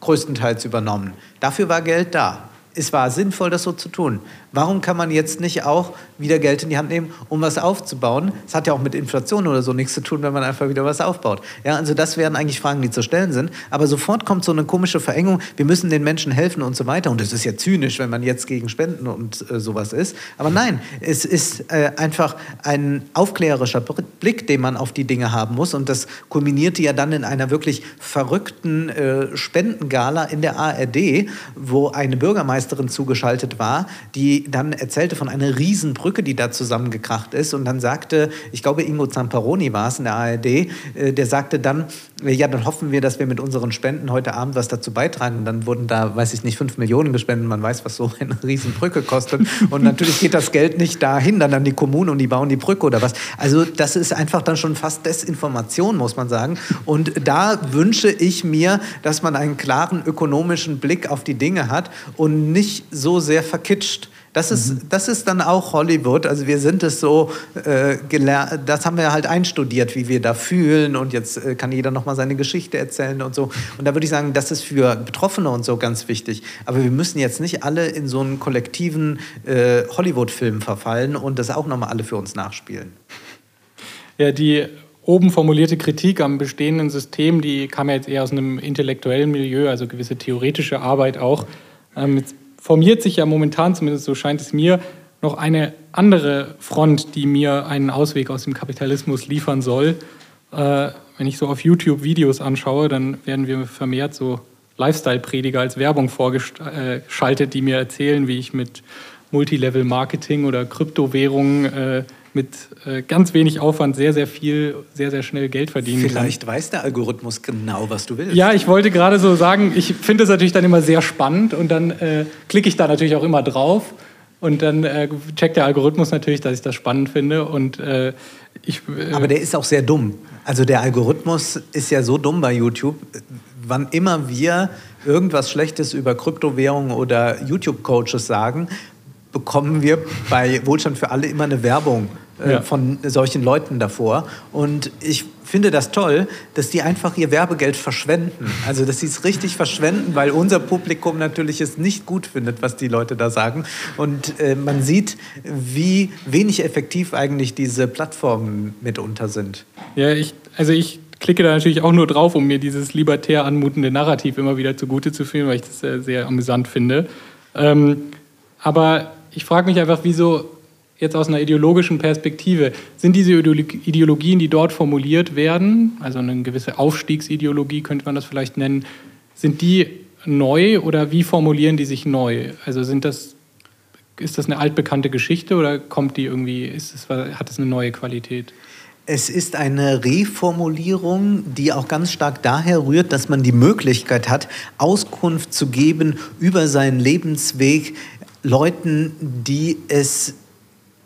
größtenteils übernommen. Dafür war Geld da es war sinnvoll, das so zu tun. Warum kann man jetzt nicht auch wieder Geld in die Hand nehmen, um was aufzubauen? Es hat ja auch mit Inflation oder so nichts zu tun, wenn man einfach wieder was aufbaut. Ja, also das wären eigentlich Fragen, die zu stellen sind. Aber sofort kommt so eine komische Verengung, wir müssen den Menschen helfen und so weiter. Und es ist ja zynisch, wenn man jetzt gegen Spenden und äh, sowas ist. Aber nein, es ist äh, einfach ein aufklärerischer Blick, den man auf die Dinge haben muss. Und das kulminierte ja dann in einer wirklich verrückten äh, Spendengala in der ARD, wo eine Bürgermeisterin Bürgermeisterin zugeschaltet war, die dann erzählte von einer Riesenbrücke, die da zusammengekracht ist. Und dann sagte, ich glaube, Ingo Zamparoni war es in der ARD, äh, der sagte dann, äh, ja, dann hoffen wir, dass wir mit unseren Spenden heute Abend was dazu beitragen. Und dann wurden da, weiß ich nicht, fünf Millionen gespendet. Man weiß, was so eine Riesenbrücke kostet. Und natürlich geht das Geld nicht dahin, dann an die Kommune und die bauen die Brücke oder was. Also das ist einfach dann schon fast Desinformation, muss man sagen. Und da wünsche ich mir, dass man einen klaren ökonomischen Blick auf die Dinge hat und nicht so sehr verkitscht. Das ist, mhm. das ist dann auch Hollywood. Also wir sind es so äh, gelernt, das haben wir halt einstudiert, wie wir da fühlen und jetzt äh, kann jeder nochmal seine Geschichte erzählen und so. Und da würde ich sagen, das ist für Betroffene und so ganz wichtig. Aber wir müssen jetzt nicht alle in so einen kollektiven äh, Hollywood-Film verfallen und das auch nochmal alle für uns nachspielen. Ja, die oben formulierte Kritik am bestehenden System, die kam ja jetzt eher aus einem intellektuellen Milieu, also gewisse theoretische Arbeit auch. Ähm, jetzt formiert sich ja momentan, zumindest so scheint es mir, noch eine andere Front, die mir einen Ausweg aus dem Kapitalismus liefern soll. Äh, wenn ich so auf YouTube Videos anschaue, dann werden wir vermehrt so Lifestyle-Prediger als Werbung vorgeschaltet, die mir erzählen, wie ich mit Multilevel-Marketing oder Kryptowährungen äh, mit äh, ganz wenig Aufwand sehr, sehr viel, sehr, sehr schnell Geld verdienen Vielleicht kann. weiß der Algorithmus genau, was du willst. Ja, ich wollte gerade so sagen, ich finde es natürlich dann immer sehr spannend und dann äh, klicke ich da natürlich auch immer drauf und dann äh, checkt der Algorithmus natürlich, dass ich das spannend finde und äh, ich... Äh, Aber der ist auch sehr dumm. Also der Algorithmus ist ja so dumm bei YouTube, wann immer wir irgendwas Schlechtes über Kryptowährungen oder YouTube-Coaches sagen, bekommen wir bei Wohlstand für alle immer eine Werbung ja. von solchen Leuten davor. Und ich finde das toll, dass die einfach ihr Werbegeld verschwenden. Also, dass sie es richtig verschwenden, weil unser Publikum natürlich es nicht gut findet, was die Leute da sagen. Und äh, man sieht, wie wenig effektiv eigentlich diese Plattformen mitunter sind. Ja, ich, also ich klicke da natürlich auch nur drauf, um mir dieses libertär anmutende Narrativ immer wieder zugute zu führen, weil ich das sehr, sehr amüsant finde. Ähm, aber ich frage mich einfach, wieso jetzt aus einer ideologischen Perspektive, sind diese Ideologien, die dort formuliert werden, also eine gewisse Aufstiegsideologie könnte man das vielleicht nennen, sind die neu oder wie formulieren die sich neu? Also sind das, ist das eine altbekannte Geschichte oder kommt die irgendwie, ist es, hat es eine neue Qualität? Es ist eine Reformulierung, die auch ganz stark daher rührt, dass man die Möglichkeit hat, Auskunft zu geben über seinen Lebensweg, Leuten, die es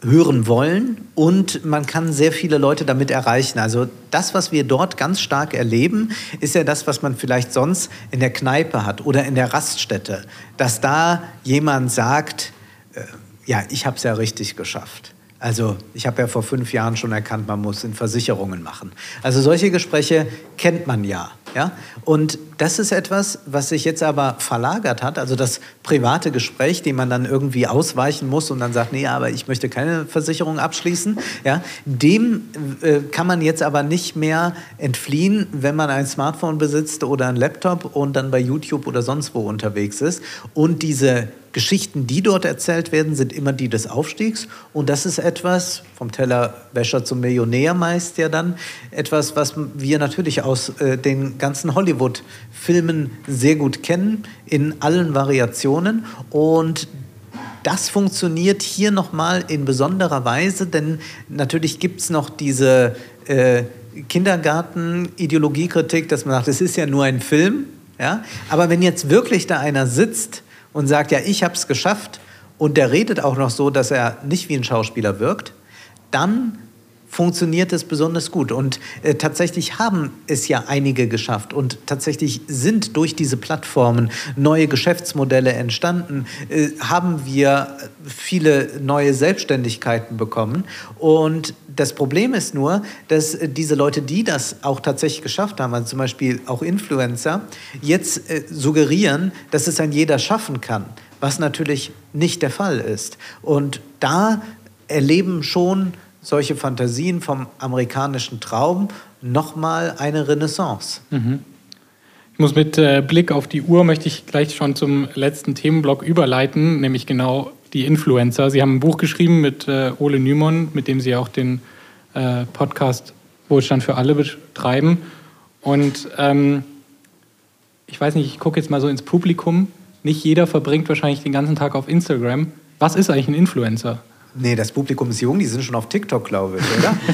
hören wollen und man kann sehr viele Leute damit erreichen. Also das, was wir dort ganz stark erleben, ist ja das, was man vielleicht sonst in der Kneipe hat oder in der Raststätte, dass da jemand sagt, äh, ja, ich habe es ja richtig geschafft. Also ich habe ja vor fünf Jahren schon erkannt, man muss in Versicherungen machen. Also solche Gespräche kennt man ja. ja? Und das ist etwas, was sich jetzt aber verlagert hat. Also das private Gespräch, dem man dann irgendwie ausweichen muss und dann sagt, nee, aber ich möchte keine Versicherung abschließen. Ja? Dem äh, kann man jetzt aber nicht mehr entfliehen, wenn man ein Smartphone besitzt oder ein Laptop und dann bei YouTube oder sonst wo unterwegs ist. Und diese Geschichten, die dort erzählt werden, sind immer die des Aufstiegs. Und das ist etwas, vom Tellerwäscher zum Millionär meist ja dann, etwas, was wir natürlich aus äh, den ganzen Hollywood-Filmen sehr gut kennen, in allen Variationen. Und das funktioniert hier nochmal in besonderer Weise, denn natürlich gibt es noch diese äh, Kindergarten-Ideologiekritik, dass man sagt, es ist ja nur ein Film. Ja? Aber wenn jetzt wirklich da einer sitzt, und sagt, ja, ich habe es geschafft. Und der redet auch noch so, dass er nicht wie ein Schauspieler wirkt, dann funktioniert es besonders gut. Und äh, tatsächlich haben es ja einige geschafft. Und tatsächlich sind durch diese Plattformen neue Geschäftsmodelle entstanden, äh, haben wir viele neue Selbstständigkeiten bekommen. Und das Problem ist nur, dass diese Leute, die das auch tatsächlich geschafft haben, also zum Beispiel auch Influencer, jetzt äh, suggerieren, dass es ein jeder schaffen kann, was natürlich nicht der Fall ist. Und da erleben schon solche Fantasien vom amerikanischen Traum nochmal eine Renaissance. Mhm. Ich muss mit äh, Blick auf die Uhr, möchte ich gleich schon zum letzten Themenblock überleiten, nämlich genau die Influencer. Sie haben ein Buch geschrieben mit äh, Ole Nymon, mit dem Sie auch den äh, Podcast Wohlstand für alle betreiben. Und ähm, ich weiß nicht, ich gucke jetzt mal so ins Publikum. Nicht jeder verbringt wahrscheinlich den ganzen Tag auf Instagram. Was ist eigentlich ein Influencer? Nee, das Publikum ist jung, die sind schon auf TikTok, glaube ich, oder?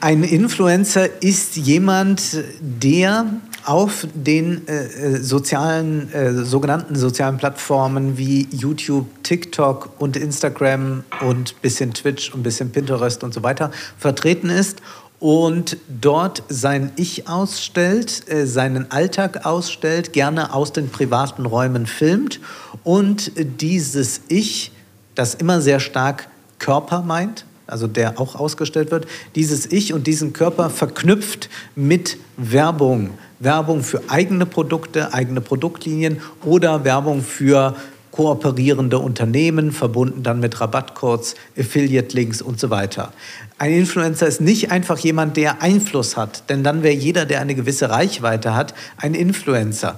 Ein Influencer ist jemand, der auf den äh, äh, sozialen, äh, sogenannten sozialen Plattformen wie YouTube, TikTok und Instagram und bisschen Twitch und bisschen Pinterest und so weiter vertreten ist und dort sein Ich ausstellt, äh, seinen Alltag ausstellt, gerne aus den privaten Räumen filmt und dieses Ich, das immer sehr stark Körper meint, also der auch ausgestellt wird, dieses Ich und diesen Körper verknüpft mit Werbung. Werbung für eigene Produkte, eigene Produktlinien oder Werbung für kooperierende Unternehmen, verbunden dann mit Rabattcodes, Affiliate-Links und so weiter. Ein Influencer ist nicht einfach jemand, der Einfluss hat, denn dann wäre jeder, der eine gewisse Reichweite hat, ein Influencer.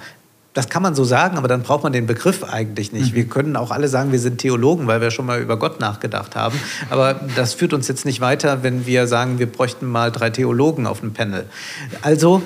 Das kann man so sagen, aber dann braucht man den Begriff eigentlich nicht. Mhm. Wir können auch alle sagen, wir sind Theologen, weil wir schon mal über Gott nachgedacht haben. Aber das führt uns jetzt nicht weiter, wenn wir sagen, wir bräuchten mal drei Theologen auf dem Panel. Also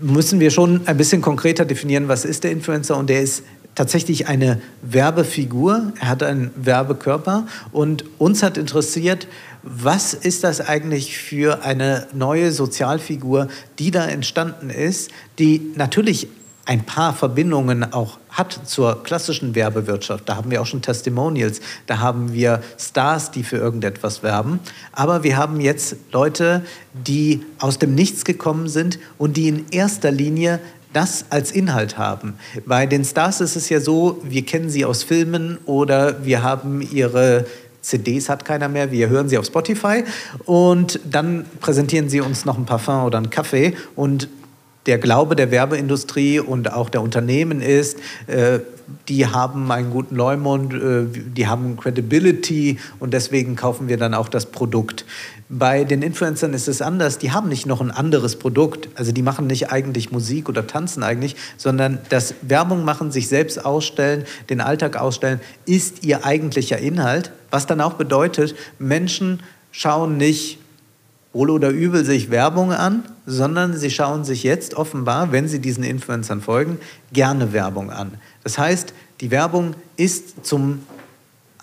müssen wir schon ein bisschen konkreter definieren, was ist der Influencer und der ist tatsächlich eine Werbefigur, er hat einen Werbekörper und uns hat interessiert, was ist das eigentlich für eine neue Sozialfigur, die da entstanden ist, die natürlich ein paar Verbindungen auch hat zur klassischen Werbewirtschaft. Da haben wir auch schon Testimonials, da haben wir Stars, die für irgendetwas werben. Aber wir haben jetzt Leute, die aus dem Nichts gekommen sind und die in erster Linie das als Inhalt haben. Bei den Stars ist es ja so, wir kennen sie aus Filmen oder wir haben ihre CDs hat keiner mehr, wir hören sie auf Spotify und dann präsentieren sie uns noch ein Parfum oder einen Kaffee und der Glaube der Werbeindustrie und auch der Unternehmen ist, äh, die haben einen guten Leumund, äh, die haben Credibility und deswegen kaufen wir dann auch das Produkt. Bei den Influencern ist es anders. Die haben nicht noch ein anderes Produkt. Also die machen nicht eigentlich Musik oder tanzen eigentlich, sondern das Werbung machen, sich selbst ausstellen, den Alltag ausstellen, ist ihr eigentlicher Inhalt. Was dann auch bedeutet, Menschen schauen nicht wohl oder übel sich Werbung an, sondern sie schauen sich jetzt offenbar, wenn sie diesen Influencern folgen, gerne Werbung an. Das heißt, die Werbung ist zum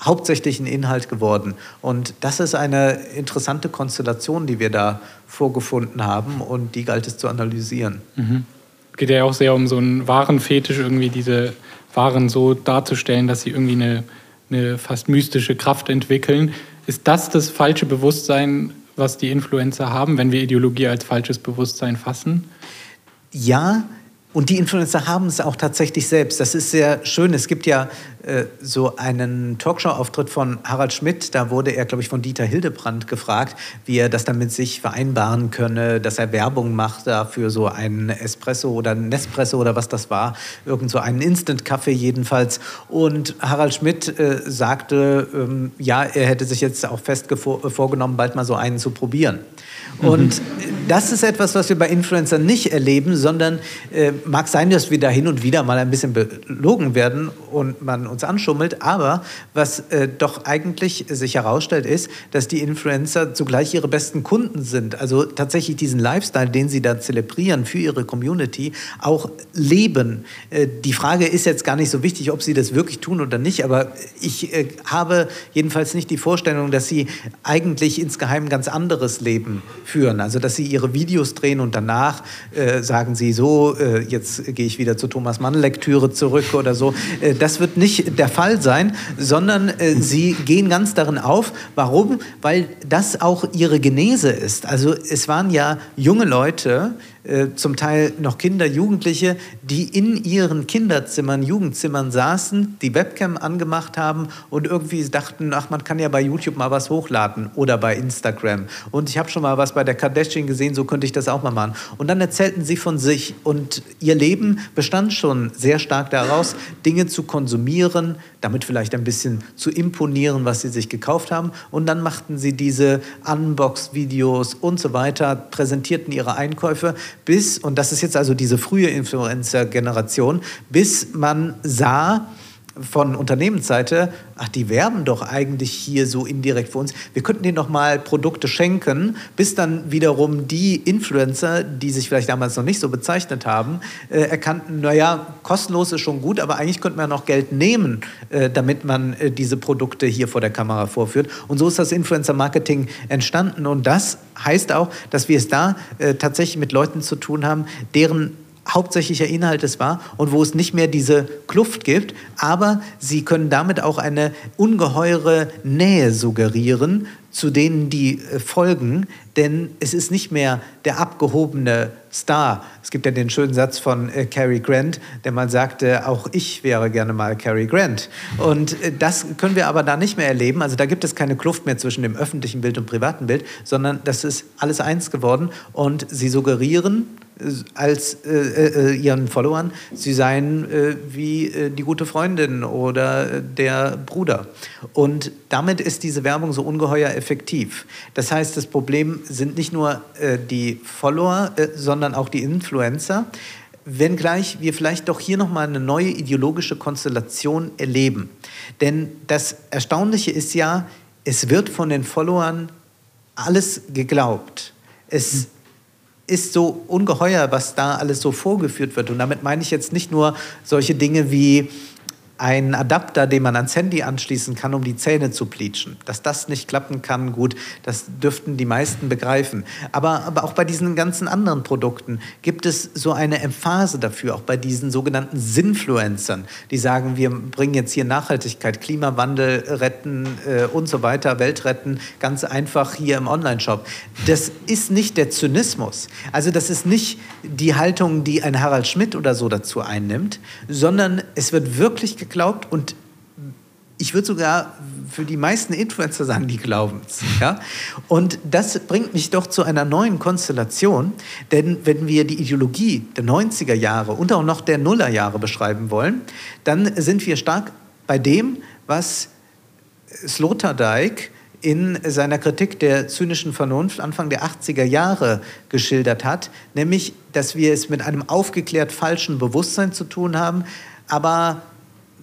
hauptsächlichen Inhalt geworden. Und das ist eine interessante Konstellation, die wir da vorgefunden haben und die galt es zu analysieren. Mhm. Es geht ja auch sehr um so einen Warenfetisch, irgendwie diese Waren so darzustellen, dass sie irgendwie eine, eine fast mystische Kraft entwickeln. Ist das das falsche Bewusstsein, was die Influencer haben, wenn wir Ideologie als falsches Bewusstsein fassen? Ja, und die Influencer haben es auch tatsächlich selbst. Das ist sehr schön. Es gibt ja äh, so einen Talkshow-Auftritt von Harald Schmidt. Da wurde er, glaube ich, von Dieter Hildebrandt gefragt, wie er das dann mit sich vereinbaren könne, dass er Werbung macht dafür so einen Espresso oder einen Nespresso oder was das war. Irgend so einen Instant-Kaffee jedenfalls. Und Harald Schmidt äh, sagte, ähm, ja, er hätte sich jetzt auch fest vorgenommen, bald mal so einen zu probieren. Und das ist etwas, was wir bei Influencern nicht erleben, sondern äh, mag sein, dass wir da hin und wieder mal ein bisschen belogen werden und man uns anschummelt. Aber was äh, doch eigentlich sich herausstellt, ist, dass die Influencer zugleich ihre besten Kunden sind. Also tatsächlich diesen Lifestyle, den sie da zelebrieren für ihre Community, auch leben. Äh, die Frage ist jetzt gar nicht so wichtig, ob sie das wirklich tun oder nicht. Aber ich äh, habe jedenfalls nicht die Vorstellung, dass sie eigentlich insgeheim ganz anderes Leben führen. Also dass sie ihre Videos drehen und danach äh, sagen sie so, äh, jetzt gehe ich wieder zur Thomas Mann Lektüre zurück oder so. Äh, das wird nicht der Fall sein, sondern äh, sie gehen ganz darin auf. Warum? Weil das auch ihre Genese ist. Also es waren ja junge Leute, äh, zum Teil noch Kinder, Jugendliche, die in ihren Kinderzimmern, Jugendzimmern saßen, die Webcam angemacht haben und irgendwie dachten, ach, man kann ja bei YouTube mal was hochladen oder bei Instagram. Und ich habe schon mal was bei der Kardashian gesehen, so könnte ich das auch mal machen. Und dann erzählten sie von sich und ihr Leben bestand schon sehr stark daraus, Dinge zu konsumieren, damit vielleicht ein bisschen zu imponieren, was sie sich gekauft haben. Und dann machten sie diese Unbox-Videos und so weiter, präsentierten ihre Einkäufe bis, und das ist jetzt also diese frühe Influencer-Generation, bis man sah, von Unternehmensseite, ach, die werben doch eigentlich hier so indirekt für uns. Wir könnten denen doch mal Produkte schenken, bis dann wiederum die Influencer, die sich vielleicht damals noch nicht so bezeichnet haben, äh, erkannten, naja, kostenlos ist schon gut, aber eigentlich könnte man noch Geld nehmen, äh, damit man äh, diese Produkte hier vor der Kamera vorführt. Und so ist das Influencer-Marketing entstanden. Und das heißt auch, dass wir es da äh, tatsächlich mit Leuten zu tun haben, deren hauptsächlicher Inhalt es war und wo es nicht mehr diese Kluft gibt, aber sie können damit auch eine ungeheure Nähe suggerieren zu denen, die äh, folgen, denn es ist nicht mehr der abgehobene Star. Es gibt ja den schönen Satz von äh, Cary Grant, der mal sagte, auch ich wäre gerne mal Cary Grant. Und äh, das können wir aber da nicht mehr erleben. Also da gibt es keine Kluft mehr zwischen dem öffentlichen Bild und privaten Bild, sondern das ist alles eins geworden und sie suggerieren, als äh, äh, ihren Followern, sie seien äh, wie äh, die gute Freundin oder der Bruder. Und damit ist diese Werbung so ungeheuer effektiv. Das heißt, das Problem sind nicht nur äh, die Follower, äh, sondern auch die Influencer. Wenngleich wir vielleicht doch hier nochmal eine neue ideologische Konstellation erleben. Denn das Erstaunliche ist ja, es wird von den Followern alles geglaubt. Es ist so ungeheuer, was da alles so vorgeführt wird. Und damit meine ich jetzt nicht nur solche Dinge wie ein Adapter, den man ans Handy anschließen kann, um die Zähne zu pleatschen. Dass das nicht klappen kann, gut, das dürften die meisten begreifen. Aber, aber auch bei diesen ganzen anderen Produkten gibt es so eine Emphase dafür, auch bei diesen sogenannten Sinfluencern, die sagen, wir bringen jetzt hier Nachhaltigkeit, Klimawandel retten äh, und so weiter, Welt retten, ganz einfach hier im Onlineshop. Das ist nicht der Zynismus. Also das ist nicht die Haltung, die ein Harald Schmidt oder so dazu einnimmt, sondern es wird wirklich geglaubt und ich würde sogar für die meisten Influencer sagen, die glauben es. Ja? Und das bringt mich doch zu einer neuen Konstellation, denn wenn wir die Ideologie der 90er Jahre und auch noch der Nullerjahre beschreiben wollen, dann sind wir stark bei dem, was Sloterdijk in seiner Kritik der zynischen Vernunft Anfang der 80er Jahre geschildert hat, nämlich, dass wir es mit einem aufgeklärt falschen Bewusstsein zu tun haben, aber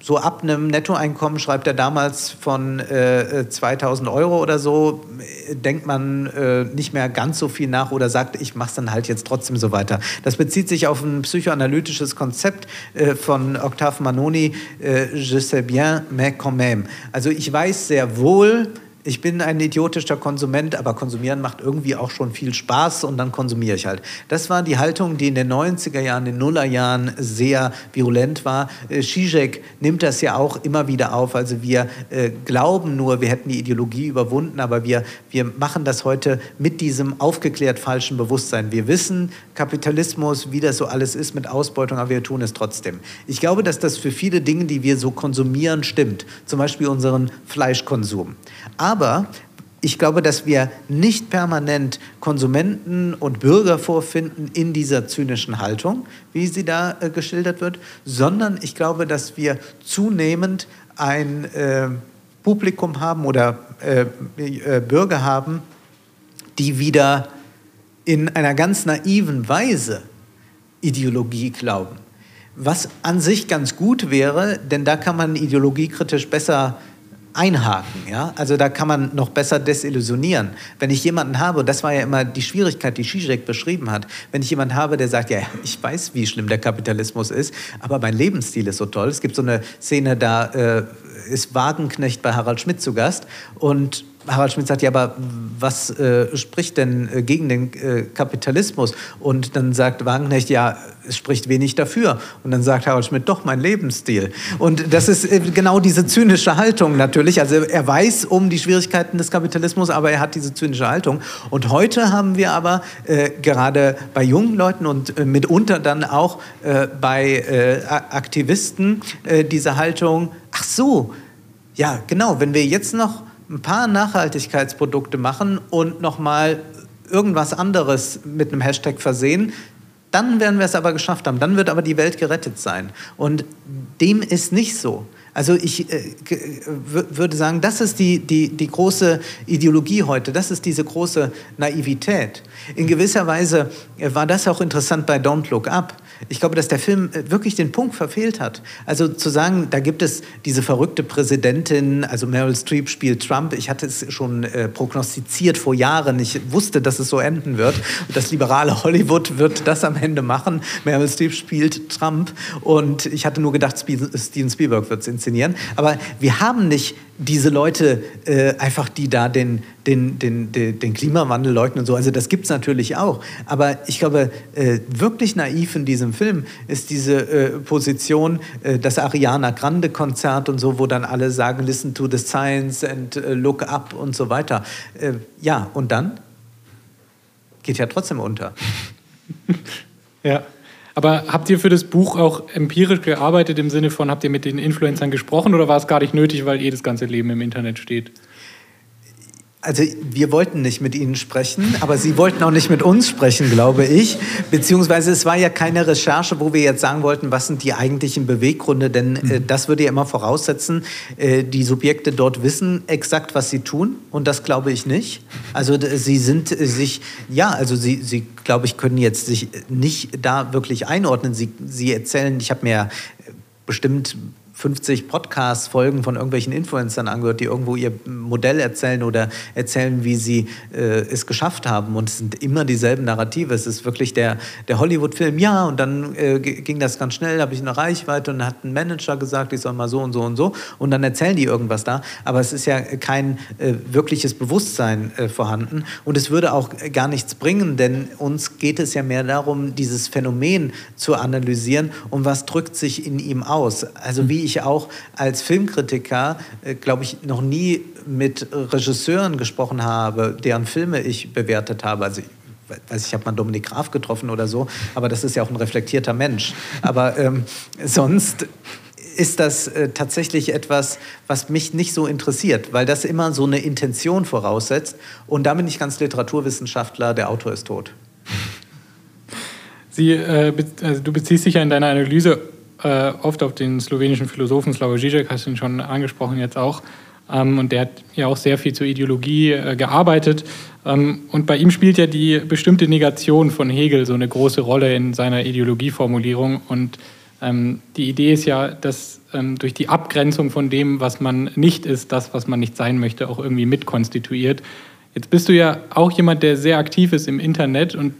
so ab einem Nettoeinkommen, schreibt er damals von äh, 2000 Euro oder so, denkt man äh, nicht mehr ganz so viel nach oder sagt, ich mache es dann halt jetzt trotzdem so weiter. Das bezieht sich auf ein psychoanalytisches Konzept äh, von Octave Manoni, äh, Je sais bien, mais quand même. Also ich weiß sehr wohl, ich bin ein idiotischer Konsument, aber konsumieren macht irgendwie auch schon viel Spaß und dann konsumiere ich halt. Das war die Haltung, die in den 90er Jahren, den Nullerjahren sehr virulent war. Äh, Zizek nimmt das ja auch immer wieder auf. Also wir äh, glauben nur, wir hätten die Ideologie überwunden, aber wir, wir machen das heute mit diesem aufgeklärt falschen Bewusstsein. Wir wissen Kapitalismus, wie das so alles ist mit Ausbeutung, aber wir tun es trotzdem. Ich glaube, dass das für viele Dinge, die wir so konsumieren, stimmt. Zum Beispiel unseren Fleischkonsum. Aber aber ich glaube, dass wir nicht permanent Konsumenten und Bürger vorfinden in dieser zynischen Haltung, wie sie da äh, geschildert wird, sondern ich glaube, dass wir zunehmend ein äh, Publikum haben oder äh, äh Bürger haben, die wieder in einer ganz naiven Weise Ideologie glauben. Was an sich ganz gut wäre, denn da kann man ideologiekritisch besser einhaken. Ja? Also da kann man noch besser desillusionieren. Wenn ich jemanden habe, und das war ja immer die Schwierigkeit, die Zizek beschrieben hat, wenn ich jemanden habe, der sagt, ja, ich weiß, wie schlimm der Kapitalismus ist, aber mein Lebensstil ist so toll. Es gibt so eine Szene, da äh, ist Wagenknecht bei Harald Schmidt zu Gast und Harald Schmidt sagt, ja, aber was äh, spricht denn äh, gegen den äh, Kapitalismus? Und dann sagt Wagenknecht, ja, es spricht wenig dafür. Und dann sagt Harald Schmidt, doch, mein Lebensstil. Und das ist äh, genau diese zynische Haltung natürlich. Also er weiß um die Schwierigkeiten des Kapitalismus, aber er hat diese zynische Haltung. Und heute haben wir aber äh, gerade bei jungen Leuten und äh, mitunter dann auch bei Aktivisten diese Haltung, ach so, ja, genau, wenn wir jetzt noch ein paar Nachhaltigkeitsprodukte machen und nochmal irgendwas anderes mit einem Hashtag versehen, dann werden wir es aber geschafft haben. Dann wird aber die Welt gerettet sein. Und dem ist nicht so. Also ich äh, würde sagen, das ist die, die, die große Ideologie heute, das ist diese große Naivität. In gewisser Weise war das auch interessant bei Don't Look Up. Ich glaube, dass der Film äh, wirklich den Punkt verfehlt hat. Also zu sagen, da gibt es diese verrückte Präsidentin, also Meryl Streep spielt Trump. Ich hatte es schon äh, prognostiziert vor Jahren. Ich wusste, dass es so enden wird. Das liberale Hollywood wird das am Ende machen. Meryl Streep spielt Trump. Und ich hatte nur gedacht, Steven Spielberg wird es inszenieren. Aber wir haben nicht diese Leute äh, einfach, die da den, den, den, den, Klimawandel leugnen und so. Also das gibt es natürlich auch. Aber ich glaube, äh, wirklich naiv in diesem Film ist diese äh, Position, äh, das Ariana Grande Konzert und so, wo dann alle sagen, listen to the science and äh, look up und so weiter. Äh, ja, und dann geht ja trotzdem unter. ja. Aber habt ihr für das Buch auch empirisch gearbeitet im Sinne von, habt ihr mit den Influencern gesprochen oder war es gar nicht nötig, weil eh das ganze Leben im Internet steht? Also wir wollten nicht mit Ihnen sprechen, aber Sie wollten auch nicht mit uns sprechen, glaube ich. Beziehungsweise es war ja keine Recherche, wo wir jetzt sagen wollten, was sind die eigentlichen Beweggründe, denn äh, mhm. das würde ja immer voraussetzen, äh, die Subjekte dort wissen exakt, was sie tun und das glaube ich nicht. Also sie sind sich, ja, also sie, sie glaube ich, können jetzt sich nicht da wirklich einordnen. Sie, sie erzählen, ich habe mir bestimmt 50 Podcast-Folgen von irgendwelchen Influencern angehört, die irgendwo ihr Modell erzählen oder erzählen, wie sie äh, es geschafft haben. Und es sind immer dieselben Narrative. Es ist wirklich der, der Hollywood-Film, ja, und dann äh, ging das ganz schnell, habe ich eine Reichweite und hat ein Manager gesagt, ich soll mal so und so und so. Und dann erzählen die irgendwas da. Aber es ist ja kein äh, wirkliches Bewusstsein äh, vorhanden. Und es würde auch gar nichts bringen, denn uns geht es ja mehr darum, dieses Phänomen zu analysieren und was drückt sich in ihm aus. Also wie ich ich auch als Filmkritiker, äh, glaube ich, noch nie mit Regisseuren gesprochen habe, deren Filme ich bewertet habe. Also weiß ich habe mal Dominik Graf getroffen oder so, aber das ist ja auch ein reflektierter Mensch. Aber ähm, sonst ist das äh, tatsächlich etwas, was mich nicht so interessiert, weil das immer so eine Intention voraussetzt. Und da bin ich ganz Literaturwissenschaftler, der Autor ist tot. Sie, äh, also du beziehst dich ja in deiner Analyse äh, oft auf den slowenischen Philosophen Slavoj Žižek, hast du ihn schon angesprochen jetzt auch. Ähm, und der hat ja auch sehr viel zur Ideologie äh, gearbeitet. Ähm, und bei ihm spielt ja die bestimmte Negation von Hegel so eine große Rolle in seiner Ideologieformulierung. Und ähm, die Idee ist ja, dass ähm, durch die Abgrenzung von dem, was man nicht ist, das, was man nicht sein möchte, auch irgendwie mitkonstituiert. Jetzt bist du ja auch jemand, der sehr aktiv ist im Internet und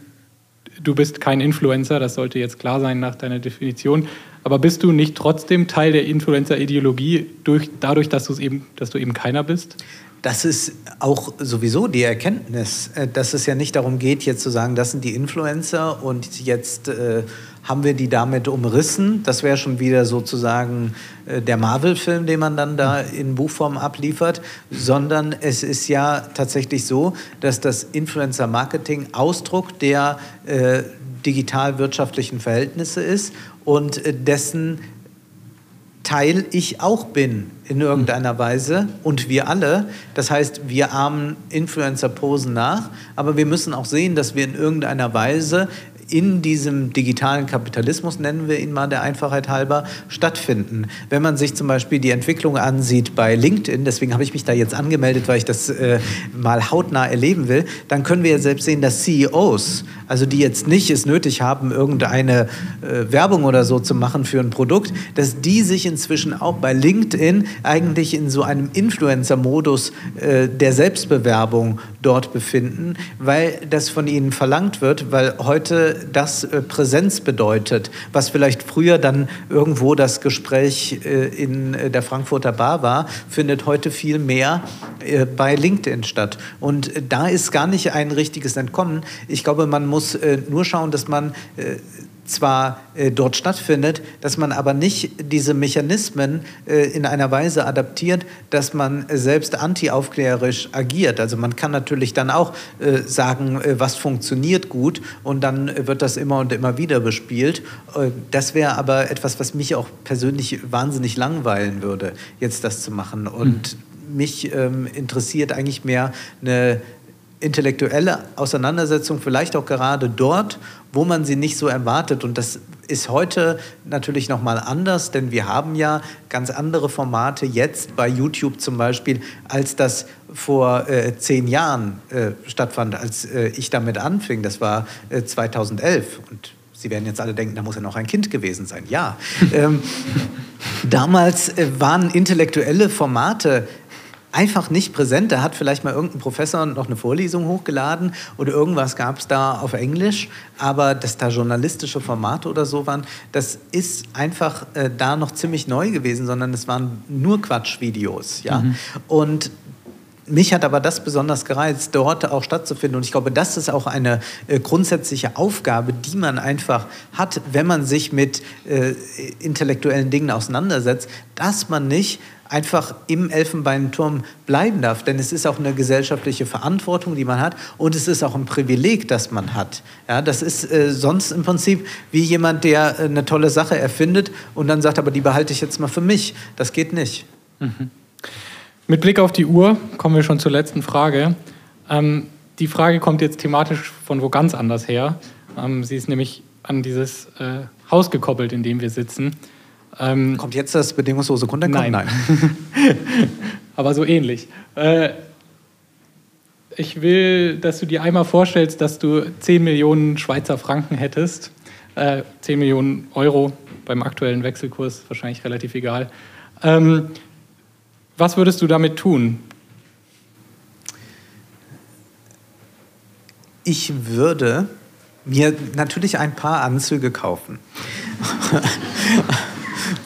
du bist kein Influencer, das sollte jetzt klar sein nach deiner Definition. Aber bist du nicht trotzdem Teil der Influencer-Ideologie durch, dadurch, dass, eben, dass du eben keiner bist? Das ist auch sowieso die Erkenntnis, äh, dass es ja nicht darum geht, jetzt zu sagen, das sind die Influencer und jetzt äh, haben wir die damit umrissen. Das wäre schon wieder sozusagen äh, der Marvel-Film, den man dann da in Buchform abliefert, sondern es ist ja tatsächlich so, dass das Influencer-Marketing Ausdruck der äh, digital-wirtschaftlichen Verhältnisse ist und äh, dessen Teil ich auch bin in irgendeiner hm. Weise und wir alle. Das heißt, wir ahmen Influencer posen nach, aber wir müssen auch sehen, dass wir in irgendeiner Weise in diesem digitalen Kapitalismus, nennen wir ihn mal der Einfachheit halber, stattfinden. Wenn man sich zum Beispiel die Entwicklung ansieht bei LinkedIn, deswegen habe ich mich da jetzt angemeldet, weil ich das äh, mal hautnah erleben will, dann können wir ja selbst sehen, dass CEOs, also die jetzt nicht es nötig haben, irgendeine äh, Werbung oder so zu machen für ein Produkt, dass die sich inzwischen auch bei LinkedIn eigentlich in so einem Influencer-Modus äh, der Selbstbewerbung dort befinden, weil das von ihnen verlangt wird, weil heute heute das Präsenz bedeutet, was vielleicht früher dann irgendwo das Gespräch in der Frankfurter Bar war, findet heute viel mehr bei LinkedIn statt. Und da ist gar nicht ein richtiges Entkommen. Ich glaube, man muss nur schauen, dass man zwar äh, dort stattfindet, dass man aber nicht diese Mechanismen äh, in einer Weise adaptiert, dass man selbst antiaufklärerisch agiert. Also man kann natürlich dann auch äh, sagen, äh, was funktioniert gut und dann wird das immer und immer wieder bespielt. Äh, das wäre aber etwas, was mich auch persönlich wahnsinnig langweilen würde, jetzt das zu machen. Und mhm. mich ähm, interessiert eigentlich mehr eine intellektuelle Auseinandersetzung, vielleicht auch gerade dort, wo man sie nicht so erwartet. Und das ist heute natürlich nochmal anders, denn wir haben ja ganz andere Formate jetzt bei YouTube zum Beispiel, als das vor äh, zehn Jahren äh, stattfand, als äh, ich damit anfing. Das war 2011. Äh, Und Sie werden jetzt alle denken, da muss ja noch ein Kind gewesen sein. Ja. ähm, damals äh, waren intellektuelle Formate einfach nicht präsent. Da hat vielleicht mal irgendein Professor noch eine Vorlesung hochgeladen oder irgendwas gab es da auf Englisch, aber dass da journalistische Formate oder so waren, das ist einfach äh, da noch ziemlich neu gewesen, sondern es waren nur Quatschvideos. Ja? Mhm. Und mich hat aber das besonders gereizt, dort auch stattzufinden. Und ich glaube, das ist auch eine äh, grundsätzliche Aufgabe, die man einfach hat, wenn man sich mit äh, intellektuellen Dingen auseinandersetzt, dass man nicht einfach im Elfenbeinturm bleiben darf. Denn es ist auch eine gesellschaftliche Verantwortung, die man hat und es ist auch ein Privileg, das man hat. Ja, das ist äh, sonst im Prinzip wie jemand, der äh, eine tolle Sache erfindet und dann sagt, aber die behalte ich jetzt mal für mich. Das geht nicht. Mhm. Mit Blick auf die Uhr kommen wir schon zur letzten Frage. Ähm, die Frage kommt jetzt thematisch von wo ganz anders her. Ähm, sie ist nämlich an dieses äh, Haus gekoppelt, in dem wir sitzen. Ähm, Kommt jetzt das bedingungslose Grundeinkommen? Nein. Aber so ähnlich. Äh, ich will, dass du dir einmal vorstellst, dass du 10 Millionen Schweizer Franken hättest. Äh, 10 Millionen Euro beim aktuellen Wechselkurs, wahrscheinlich relativ egal. Ähm, was würdest du damit tun? Ich würde mir natürlich ein paar Anzüge kaufen.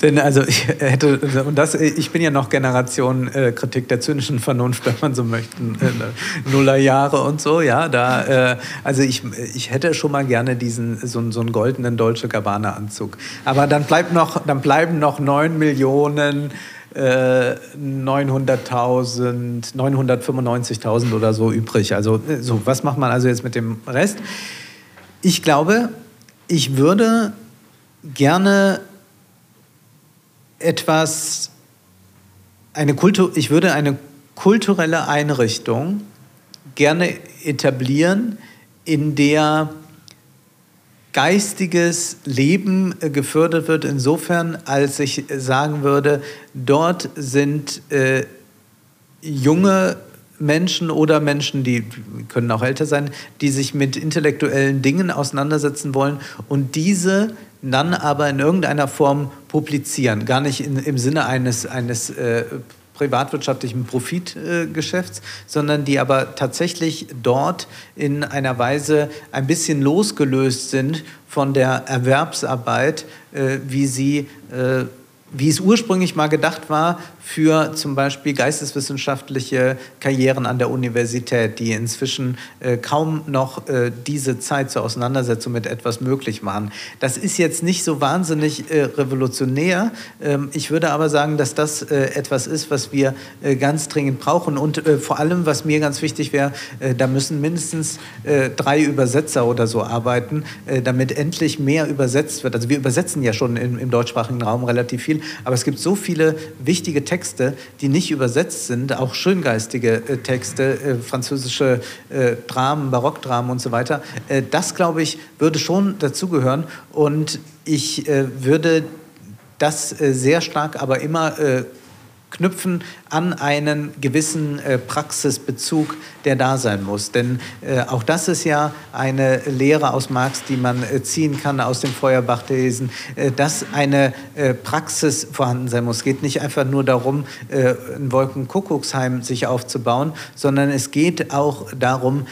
Denn also ich hätte, und das, ich bin ja noch Generation äh, Kritik der zynischen Vernunft, wenn man so möchte, äh, Nullerjahre und so, ja, da, äh, also ich, ich hätte schon mal gerne diesen, so, so einen goldenen Dolce Gabbana Anzug. Aber dann bleibt noch, dann bleiben noch neun Millionen 900.000, 995.000 oder so übrig. Also äh, so, was macht man also jetzt mit dem Rest? Ich glaube, ich würde gerne etwas, eine Kultur, ich würde eine kulturelle Einrichtung gerne etablieren, in der geistiges Leben äh, gefördert wird, insofern, als ich sagen würde, dort sind äh, junge Menschen oder Menschen, die können auch älter sein, die sich mit intellektuellen Dingen auseinandersetzen wollen und diese dann aber in irgendeiner Form publizieren. Gar nicht in, im Sinne eines, eines äh, privatwirtschaftlichen Profitgeschäfts, sondern die aber tatsächlich dort in einer Weise ein bisschen losgelöst sind von der Erwerbsarbeit, äh, wie sie äh, wie es ursprünglich mal gedacht war für zum Beispiel geisteswissenschaftliche Karrieren an der Universität, die inzwischen äh, kaum noch äh, diese Zeit zur Auseinandersetzung mit etwas möglich machen. Das ist jetzt nicht so wahnsinnig äh, revolutionär. Ähm, ich würde aber sagen, dass das äh, etwas ist, was wir äh, ganz dringend brauchen. Und äh, vor allem, was mir ganz wichtig wäre, da müssen mindestens drei Übersetzer oder so arbeiten, damit endlich mehr übersetzt wird. Also wir übersetzen ja schon im, im deutschsprachigen Raum relativ viel, aber es gibt so viele wichtige Texte, die nicht übersetzt sind, auch schöngeistige äh, Texte, äh, französische äh, Dramen, Barockdramen und so weiter. Äh, das, glaube ich, würde schon dazugehören und ich äh, würde das äh, sehr stark aber immer knüpfen an einen gewissen äh, Praxisbezug, der da sein muss. Denn äh, auch das ist ja eine Lehre aus Marx, die man äh, ziehen kann aus dem Feuerbach-Thesen, äh, dass eine äh, Praxis vorhanden sein muss. Es geht nicht einfach nur darum, äh, ein Wolkenkuckucksheim sich aufzubauen, sondern es geht auch darum,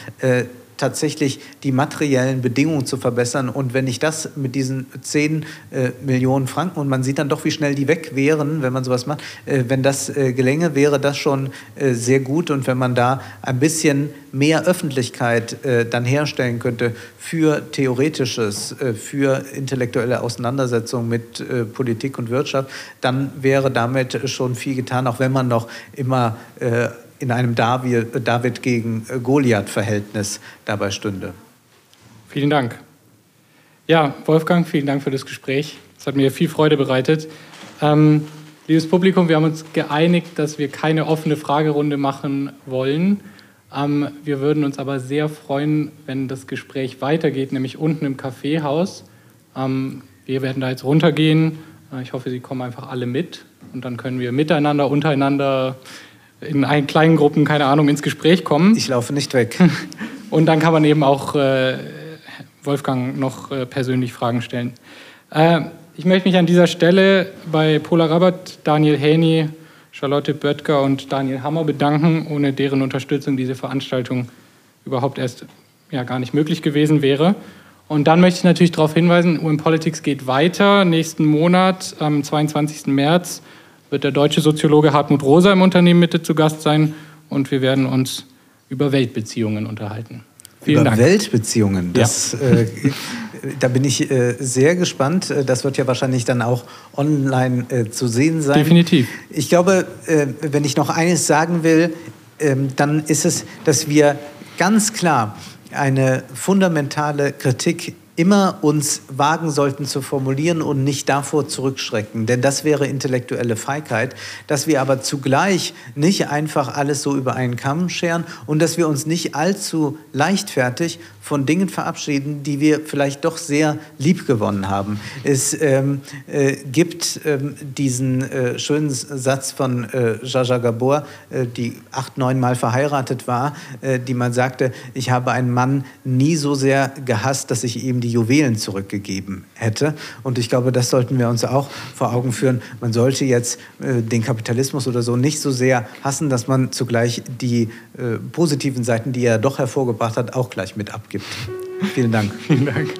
tatsächlich die materiellen Bedingungen zu verbessern. Und wenn ich das mit diesen 10 äh, Millionen Franken, und man sieht dann doch, wie schnell die weg wären, wenn man sowas macht, äh, wenn das äh, gelänge, wäre das schon äh, sehr gut. Und wenn man da ein bisschen mehr Öffentlichkeit äh, dann herstellen könnte für Theoretisches, äh, für intellektuelle Auseinandersetzungen mit Politik und Wirtschaft, dann wäre damit schon viel getan, auch wenn man noch immer in einem David gegen Goliath-Verhältnis dabei stünde. Vielen Dank. Ja, Wolfgang, vielen Dank für das Gespräch. Es hat mir viel Freude bereitet. Ähm, liebes Publikum, wir haben uns geeinigt, dass wir keine offene Fragerunde machen wollen. Ähm, wir würden uns aber sehr freuen, wenn das Gespräch weitergeht, nämlich unten im Kaffeehaus. Ähm, wir werden da jetzt runtergehen. Äh, ich hoffe, Sie kommen einfach alle mit und dann können wir miteinander, untereinander in einen kleinen Gruppen, keine Ahnung, ins Gespräch kommen. Ich laufe nicht weg. Und dann kann man eben auch äh, Wolfgang noch äh, persönlich Fragen stellen. Äh, ich möchte mich an dieser Stelle bei Pola Rabat, Daniel Häni, Charlotte Böttger und Daniel Hammer bedanken, ohne deren Unterstützung diese Veranstaltung überhaupt erst ja, gar nicht möglich gewesen wäre. Und dann möchte ich natürlich darauf hinweisen, UM Politics geht weiter. Nächsten Monat, am 22. März, wird der deutsche Soziologe Hartmut Rosa im Unternehmen Mitte zu Gast sein und wir werden uns über Weltbeziehungen unterhalten. Vielen über Dank. Weltbeziehungen, das, ja. äh, da bin ich äh, sehr gespannt. Das wird ja wahrscheinlich dann auch online äh, zu sehen sein. Definitiv. Ich glaube, äh, wenn ich noch eines sagen will, ähm, dann ist es, dass wir ganz klar eine fundamentale Kritik immer uns wagen sollten zu formulieren und nicht davor zurückschrecken. Denn das wäre intellektuelle Feigheit, dass wir aber zugleich nicht einfach alles so über einen Kamm scheren und dass wir uns nicht allzu leichtfertig von Dingen verabschieden, die wir vielleicht doch sehr lieb gewonnen haben. Es ähm, äh, gibt ähm, diesen äh, schönen Satz von äh, Jaja Gabor, äh, die acht, neun Mal verheiratet war, äh, die man sagte, ich habe einen Mann nie so sehr gehasst, dass ich ihm die Juwelen zurückgegeben hätte. Und ich glaube, das sollten wir uns auch vor Augen führen. Man sollte jetzt äh, den Kapitalismus oder so nicht so sehr hassen, dass man zugleich die positiven Seiten, die er doch hervorgebracht hat, auch gleich mit abgibt gibt. Vielen Dank. Vielen Dank.